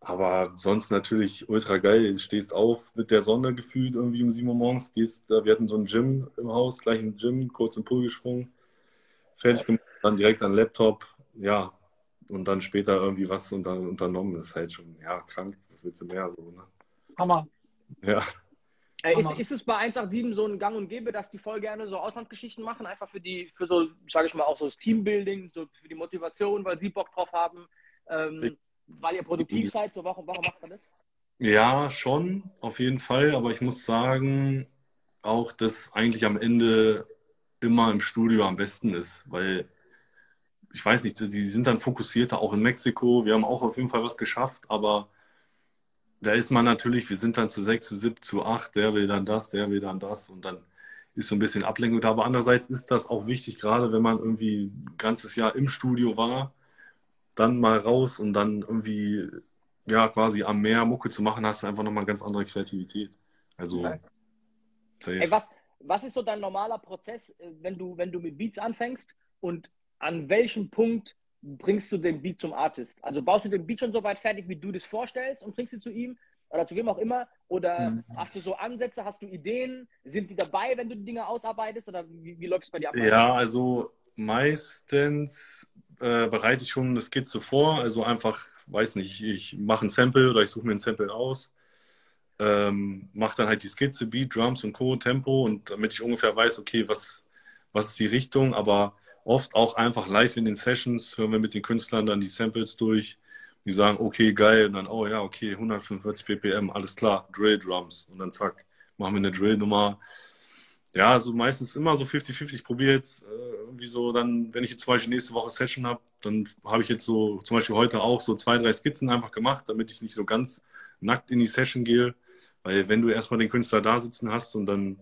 Aber sonst natürlich ultra geil. Du stehst auf mit der Sonne gefühlt irgendwie um 7 Uhr morgens. Gehst, da, wir hatten so ein Gym im Haus, gleich ein Gym, kurz im Pool gesprungen, fertig gemacht, dann direkt an den Laptop. Ja, und dann später irgendwie was unter, unternommen. Das ist halt schon, ja, krank. Was willst du mehr? So, ne? Hammer. Ja. Äh, ist, ist es bei 187 so ein Gang und Gäbe, dass die voll gerne so Auslandsgeschichten machen, einfach für die, für so, sage ich mal, auch so das Teambuilding, so für die Motivation, weil sie Bock drauf haben, ähm, weil ihr produktiv seid, so warum, warum macht ihr das? Ja, schon, auf jeden Fall. Aber ich muss sagen, auch, dass eigentlich am Ende immer im Studio am besten ist, weil ich weiß nicht, die sind dann fokussierter auch in Mexiko. Wir haben auch auf jeden Fall was geschafft, aber da ist man natürlich, wir sind dann zu sechs, zu sieben, zu acht, der will dann das, der will dann das und dann ist so ein bisschen Ablenkung da. Aber andererseits ist das auch wichtig, gerade wenn man irgendwie ein ganzes Jahr im Studio war, dann mal raus und dann irgendwie ja, quasi am Meer Mucke zu machen, hast du einfach nochmal eine ganz andere Kreativität. Also. Ey, was, was ist so dein normaler Prozess, äh, wenn du, wenn du mit Beats anfängst und an welchem Punkt bringst du den Beat zum Artist? Also baust du den Beat schon so weit fertig, wie du das vorstellst und bringst ihn zu ihm oder zu wem auch immer? Oder Mhm. hast du so Ansätze, hast du Ideen? Sind die dabei, wenn du die Dinge ausarbeitest oder wie, wie läuft es bei dir ab? Ja, also meistens äh, bereite ich schon eine Skizze vor. Also einfach, weiß nicht, ich mache ein Sample oder ich suche mir ein Sample aus, ähm, mache dann halt die Skizze, Beat, Drums und Co., Tempo und damit ich ungefähr weiß, okay, was, was ist die Richtung, aber oft auch einfach live in den Sessions hören wir mit den Künstlern dann die Samples durch. Die sagen, okay, geil, und dann, oh ja, okay, 145 BPM, alles klar, Drill Drums. Und dann zack, machen wir eine Drill-Nummer. Ja, also meistens immer so 50-50. Ich probiere jetzt äh, irgendwie so dann, wenn ich jetzt zum Beispiel nächste Woche Session habe, dann habe ich jetzt so, zum Beispiel heute auch so zwei, drei Skizzen einfach gemacht, damit ich nicht so ganz nackt in die Session gehe. Weil wenn du erstmal den Künstler da sitzen hast und dann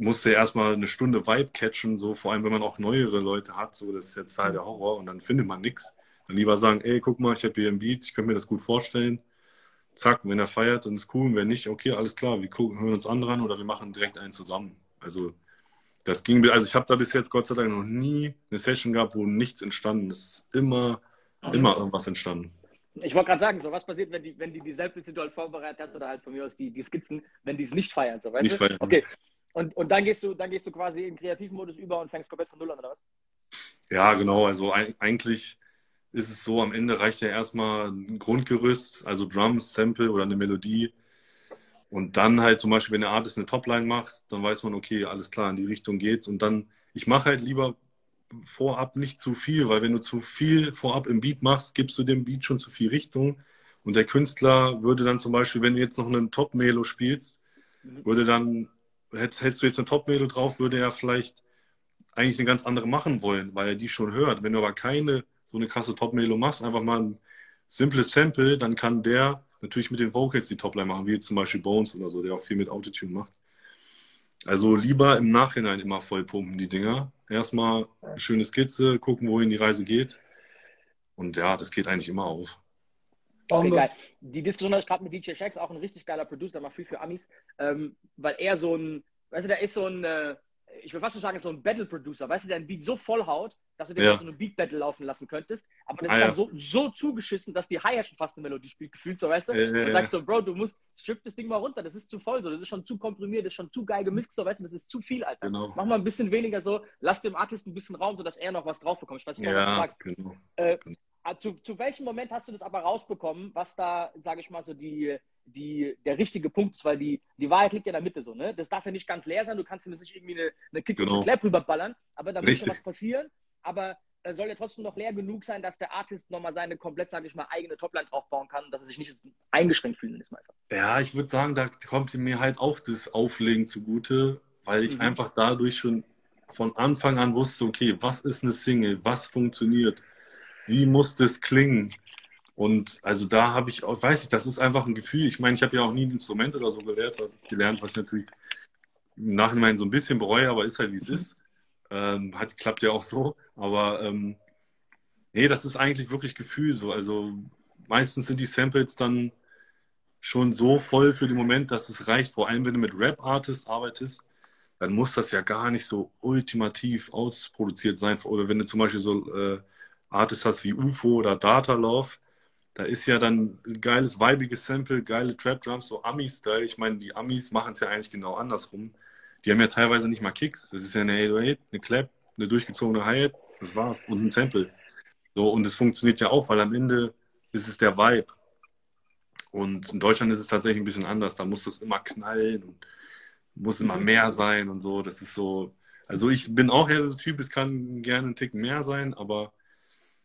musst du erstmal eine Stunde Vibe catchen, so vor allem wenn man auch neuere Leute hat, so das ist jetzt halt der Horror und dann findet man nichts. Dann lieber sagen, ey, guck mal, ich habe hier ein Beat, ich könnte mir das gut vorstellen. Zack, wenn er feiert, dann ist cool, und wenn nicht, okay, alles klar, wir gucken, hören uns an oder wir machen direkt einen zusammen. Also das ging, also ich habe da bis jetzt Gott sei Dank noch nie eine Session gehabt, wo nichts entstanden ist. Es ist immer, mhm. immer irgendwas entstanden. Ich wollte gerade sagen, so was passiert, wenn die, wenn die dieselbe Situation vorbereitet hat oder halt von mir aus die, die Skizzen, wenn die es nicht feiern, so weißt nicht du? Feiern. Okay. Und, und dann gehst du, dann gehst du quasi in Kreativmodus über und fängst komplett von null an, oder was? Ja, genau. Also eigentlich ist es so, am Ende reicht ja erstmal ein Grundgerüst, also Drums, Sample oder eine Melodie. Und dann halt zum Beispiel, wenn der Artist eine Topline macht, dann weiß man, okay, alles klar, in die Richtung geht's. Und dann, ich mache halt lieber vorab nicht zu viel, weil wenn du zu viel vorab im Beat machst, gibst du dem Beat schon zu viel Richtung. Und der Künstler würde dann zum Beispiel, wenn du jetzt noch einen Top-Melo spielst, mhm. würde dann, hättest du jetzt eine Top-Melo drauf, würde er vielleicht eigentlich eine ganz andere machen wollen, weil er die schon hört. Wenn du aber keine so eine krasse Top-Melo machst, einfach mal ein simples Sample, dann kann der natürlich mit den Vocals die Topline machen, wie zum Beispiel Bones oder so, der auch viel mit Autotune macht. Also lieber im Nachhinein immer voll pumpen, die Dinger. Erstmal eine schöne Skizze, gucken, wohin die Reise geht. Und ja, das geht eigentlich immer auf. Okay, geil. Die Diskussion hatte ich gerade mit DJ Shax, auch ein richtig geiler Producer, der macht viel für Amis, ähm, weil er so ein, weißt du, der ist so ein, äh, ich will fast schon sagen, so ein Battle-Producer, weißt du, der ein Beat so vollhaut, dass du den ja. so eine Beat-Battle laufen lassen könntest. Aber das ah, ist dann ja. so, so zugeschissen, dass die Hi-Hat schon fast eine Melodie spielt, gefühlt so, weißt du? Ja, du sagst so, Bro, du musst, strip das Ding mal runter, das ist zu voll, so, das ist schon zu komprimiert, das ist schon zu geil gemixt, so, weißt du, das ist zu viel, Alter. Genau. Mach mal ein bisschen weniger so, lass dem Artist ein bisschen Raum, sodass er noch was drauf bekommt. Ich weiß nicht, was du sagst. Genau. Äh, ah, zu, zu welchem Moment hast du das aber rausbekommen, was da, sage ich mal, so die, die, der richtige Punkt ist, weil die, die Wahrheit liegt ja in der Mitte so, ne? Das darf ja nicht ganz leer sein, du kannst ihm nicht irgendwie eine, eine Kick genau. Clap rüberballern, aber da muss ja was passieren, aber er soll ja trotzdem noch leer genug sein, dass der Artist nochmal seine komplett, sage ich mal, eigene Topline draufbauen kann, dass er sich nicht eingeschränkt fühlen ist. Ja, ich würde sagen, da kommt mir halt auch das Auflegen zugute, weil ich mhm. einfach dadurch schon von Anfang an wusste, okay, was ist eine Single, was funktioniert, wie muss das klingen, und also da habe ich auch, weiß ich, das ist einfach ein Gefühl. Ich meine, ich habe ja auch nie ein Instrument oder so gelernt, was, gelernt, was ich natürlich im Nachhinein so ein bisschen bereue, aber ist halt wie es ist. Ähm, hat, klappt ja auch so. Aber ähm, nee, das ist eigentlich wirklich Gefühl so. Also meistens sind die Samples dann schon so voll für den Moment, dass es reicht. Vor allem, wenn du mit Rap-Artists arbeitest, dann muss das ja gar nicht so ultimativ ausproduziert sein. Oder wenn du zum Beispiel so äh, Artists hast wie UFO oder Data Love, da ist ja dann ein geiles, weibiges Sample, geile Trap-Drums, so Ami-Style. Ich meine, die Amis machen es ja eigentlich genau andersrum. Die haben ja teilweise nicht mal Kicks. Das ist ja eine 808, eine Clap, eine durchgezogene Hi-Hat, das war's. Und ein Sample. So, und es funktioniert ja auch, weil am Ende ist es der Vibe. Und in Deutschland ist es tatsächlich ein bisschen anders. Da muss das immer knallen und muss immer mhm. mehr sein und so. Das ist so. Also ich bin auch eher so Typ, es kann gerne ein Tick mehr sein, aber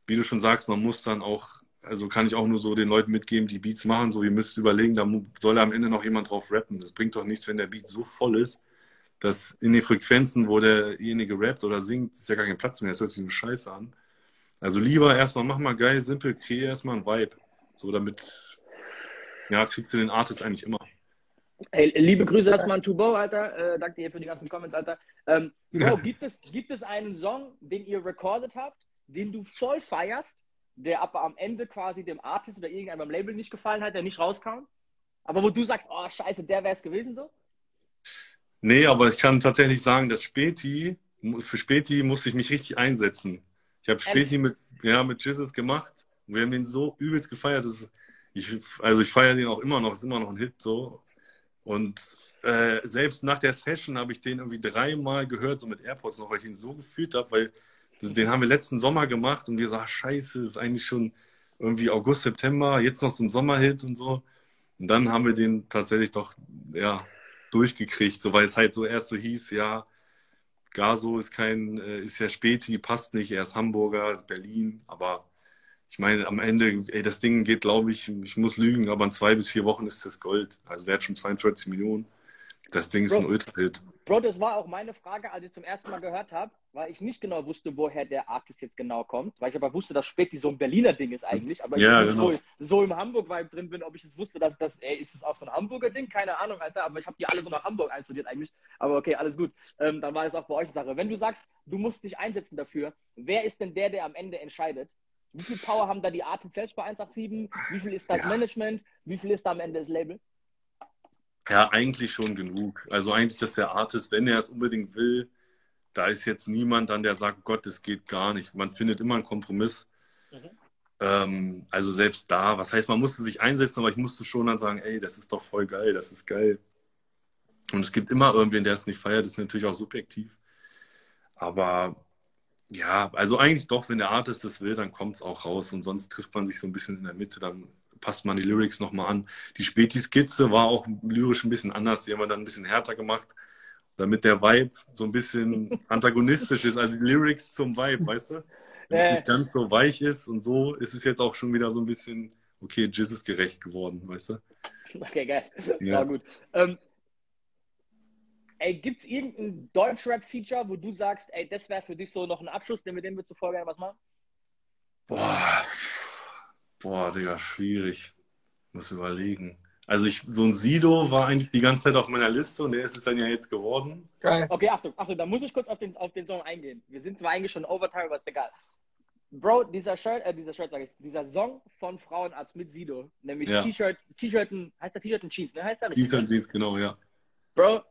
wie du schon sagst, man muss dann auch also kann ich auch nur so den Leuten mitgeben, die Beats machen, so ihr müsst überlegen, da soll am Ende noch jemand drauf rappen. Das bringt doch nichts, wenn der Beat so voll ist, dass in den Frequenzen, wo derjenige rappt oder singt, ist ja gar kein Platz mehr, das hört sich nur scheiße an. Also lieber erstmal mach mal geil, simpel, kreier erstmal ein Vibe. So damit, ja, kriegst du den Artist eigentlich immer. Hey, liebe Grüße erstmal an Tubo, Alter. Äh, danke dir für die ganzen Comments, Alter. Ähm, Bro, gibt, es, gibt es einen Song, den ihr recorded habt, den du voll feierst, der aber am Ende quasi dem Artist oder irgendeinem Label nicht gefallen hat, der nicht rauskam? Aber wo du sagst, oh scheiße, der wäre es gewesen so? Nee, aber ich kann tatsächlich sagen, dass Späti, für Späti musste ich mich richtig einsetzen. Ich habe Späti mit, ja, mit Jesus gemacht. Wir haben den so übelst gefeiert. Dass ich, also ich feiere den auch immer noch, ist immer noch ein Hit so. Und äh, selbst nach der Session habe ich den irgendwie dreimal gehört, so mit AirPods noch, weil ich ihn so gefühlt habe, weil das, den haben wir letzten Sommer gemacht und wir so, ach, scheiße, ist eigentlich schon irgendwie August, September, jetzt noch so ein Sommerhit und so. Und dann haben wir den tatsächlich doch, ja, durchgekriegt, so weil es halt so erst so hieß, ja, Gaso ist kein, äh, ist ja Späti, passt nicht, er ist Hamburger, ist Berlin, aber ich meine, am Ende, ey, das Ding geht, glaube ich, ich muss lügen, aber in zwei bis vier Wochen ist das Gold. Also der hat schon 42 Millionen. Das Ding ist Bro, ein Ultra-Hit. Bro, das war auch meine Frage, als ich es zum ersten Mal gehört habe, weil ich nicht genau wusste, woher der Artist jetzt genau kommt, weil ich aber wusste, dass Späti so ein Berliner Ding ist eigentlich, aber ja, ich genau. so, so, im Hamburg-Vibe drin bin, ob ich jetzt wusste, dass das, ey, ist es auch so ein Hamburger Ding? Keine Ahnung, Alter, aber ich habe die alle so nach Hamburg einstudiert eigentlich, aber okay, alles gut. Ähm, dann war das auch bei euch eine Sache. Wenn du sagst, du musst dich einsetzen dafür, wer ist denn der, der am Ende entscheidet? Wie viel Power haben da die Artists selbst bei 187? Wie viel ist das ja. Management? Wie viel ist da am Ende das Label? Ja, eigentlich schon genug. Also eigentlich, dass der Artist, wenn er es unbedingt will, da ist jetzt niemand dann, der sagt, Gott, das geht gar nicht. Man findet immer einen Kompromiss. Mhm. Ähm, also selbst da, was heißt, man musste sich einsetzen, aber ich musste schon dann sagen, ey, das ist doch voll geil, das ist geil. Und es gibt immer irgendwen, der es nicht feiert, das ist natürlich auch subjektiv. Aber ja, also eigentlich doch, wenn der Artist es will, dann kommt es auch raus und sonst trifft man sich so ein bisschen in der Mitte, dann passt man die Lyrics nochmal an. Die Späti-Skizze war auch lyrisch ein bisschen anders, die haben wir dann ein bisschen härter gemacht, damit der Vibe so ein bisschen [LAUGHS] antagonistisch ist, also die Lyrics zum Vibe, weißt du? Damit es nicht ganz so weich ist und so ist es jetzt auch schon wieder so ein bisschen, okay, Jizz ist gerecht geworden, weißt du? Okay, geil. Ja. War gut. Ähm, ey, gibt es irgendein Deutschrap-Feature, wo du sagst, ey, das wäre für dich so noch ein Abschluss, den mit dem wir zuvor gerne was machen? Boah, boah, Digga, schwierig. Muss überlegen. Also ich, so ein Sido war eigentlich die ganze Zeit auf meiner Liste und der ist es dann ja jetzt geworden. Geil. Okay, Achtung, Achtung, da muss ich kurz auf den, auf den Song eingehen. Wir sind zwar eigentlich schon Overtime, aber ist egal. Bro, dieser Shirt, äh, dieser Shirt sage ich, dieser Song von Frauenarzt mit Sido, nämlich ja. T-Shirt, T-Shirt, heißt der T-Shirt und Jeans, ne? Heißt der T-Shirt und Jeans, genau, ja. Bro,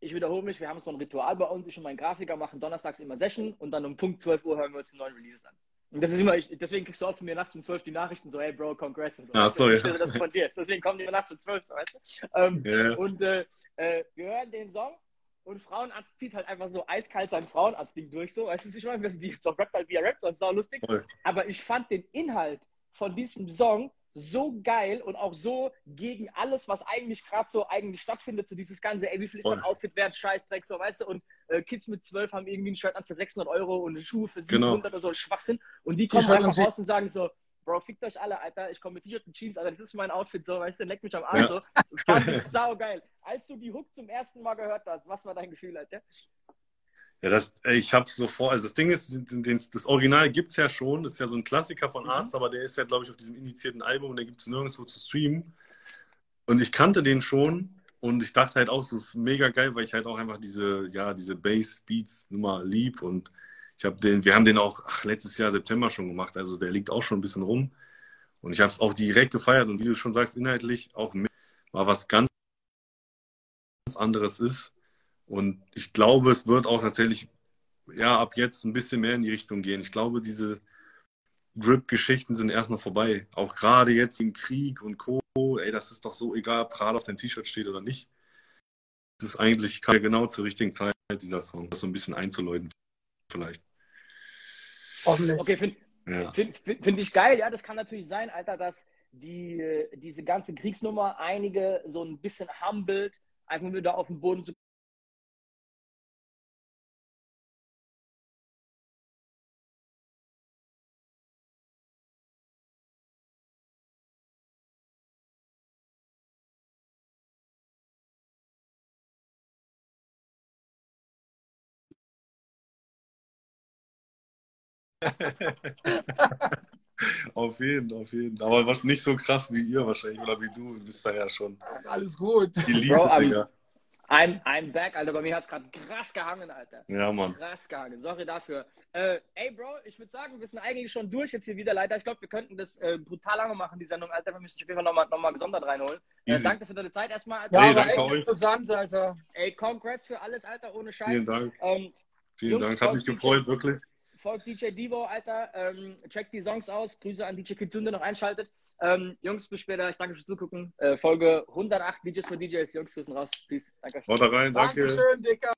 ich wiederhole mich, wir haben so ein Ritual bei uns, ich und mein Grafiker machen donnerstags immer Session und dann um Punkt 12 Uhr hören wir uns die neuen Releases an. Und das ist immer, ich, deswegen kriegst du oft von mir nachts um 12 die Nachrichten so, hey Bro, congrats und so. Ach so, ja. Das ist von dir. Deswegen kommen die immer nachts um 12, so, weißt du? Ähm, yeah. Und äh, äh, wir hören den Song und Frauenarzt zieht halt einfach so eiskalt sein Frauenarzt-Ding durch, so. Weißt du, ich meine, wie so rappt halt, wie er rappt, so, das ist auch lustig. Voll. Aber ich fand den Inhalt von diesem Song so geil und auch so gegen alles, was eigentlich gerade so eigentlich stattfindet, so dieses ganze, ey, wie viel ist dein Outfit wert, Scheißdreck, so, weißt du, und äh, Kids mit 12 haben irgendwie ein Shirt an für 600 Euro und eine Schuhe für 700 genau. oder so, Schwachsinn, und die kommen die einfach raus und sagen so, Bro, fickt euch alle, Alter, ich komme mit T-Shirt und Jeans, Alter, das ist mein Outfit, so, weißt du, leck mich am Arsch, ja. so. Fand ich [LAUGHS] saugeil. Als du die Hook zum ersten Mal gehört hast, was war dein Gefühl, Alter? Ja, das, ich habe so vor, also das Ding ist, das Original gibt es ja schon, das ist ja so ein Klassiker von mhm. Arzt, aber der ist ja, glaube ich, auf diesem indizierten Album und der gibt es nirgendwo zu streamen. Und ich kannte den schon und ich dachte halt auch, so ist mega geil, weil ich halt auch einfach diese, ja, diese Bass-Beats Nummer lieb und ich habe den, wir haben den auch ach, letztes Jahr September schon gemacht, also der liegt auch schon ein bisschen rum und ich habe es auch direkt gefeiert und wie du schon sagst, inhaltlich auch war was ganz anderes ist und ich glaube, es wird auch tatsächlich ja ab jetzt ein bisschen mehr in die Richtung gehen. Ich glaube, diese Drip-Geschichten sind erstmal vorbei. Auch gerade jetzt im Krieg und Co. Ey, das ist doch so egal, ob Prada auf deinem T-Shirt steht oder nicht. Das ist eigentlich genau zur richtigen Zeit, dieser Song, das so ein bisschen einzuläuten, vielleicht. Hoffentlich. Okay, finde ja. find, find ich geil. Ja, das kann natürlich sein, Alter, dass die, diese ganze Kriegsnummer einige so ein bisschen humbelt, einfach wieder auf den Boden zu [LAUGHS] auf jeden, auf jeden. Aber nicht so krass wie ihr wahrscheinlich oder wie du. Du bist da ja schon. Alles gut. Elite, Bro, I'm, I'm, I'm back, Alter. Bei mir hat es gerade krass gehangen, Alter. Ja, Mann. Krass gehangen. Sorry dafür. Äh, ey, Bro, ich würde sagen, wir sind eigentlich schon durch jetzt hier wieder, leider. Ich glaube, wir könnten das äh, brutal lange machen, die Sendung, Alter. Wir müssen auf jeden Fall nochmal noch mal gesondert reinholen. Äh, danke für deine Zeit erstmal, Alter. Ja, war echt interessant, Alter. Ey, congrats für alles, Alter, ohne Scheiß. Vielen Dank. Ähm, Vielen Jungs, Dank, hat mich gefreut, wirklich folgt DJ Devo, Alter. Ähm, checkt die Songs aus. Grüße an DJ Kizunde noch einschaltet. Ähm, Jungs, bis später. Ich danke fürs Zugucken. Äh, Folge 108 DJs für DJs. Jungs, grüßen raus. Peace. Danke. Haut rein, danke. Dankeschön, Dicker.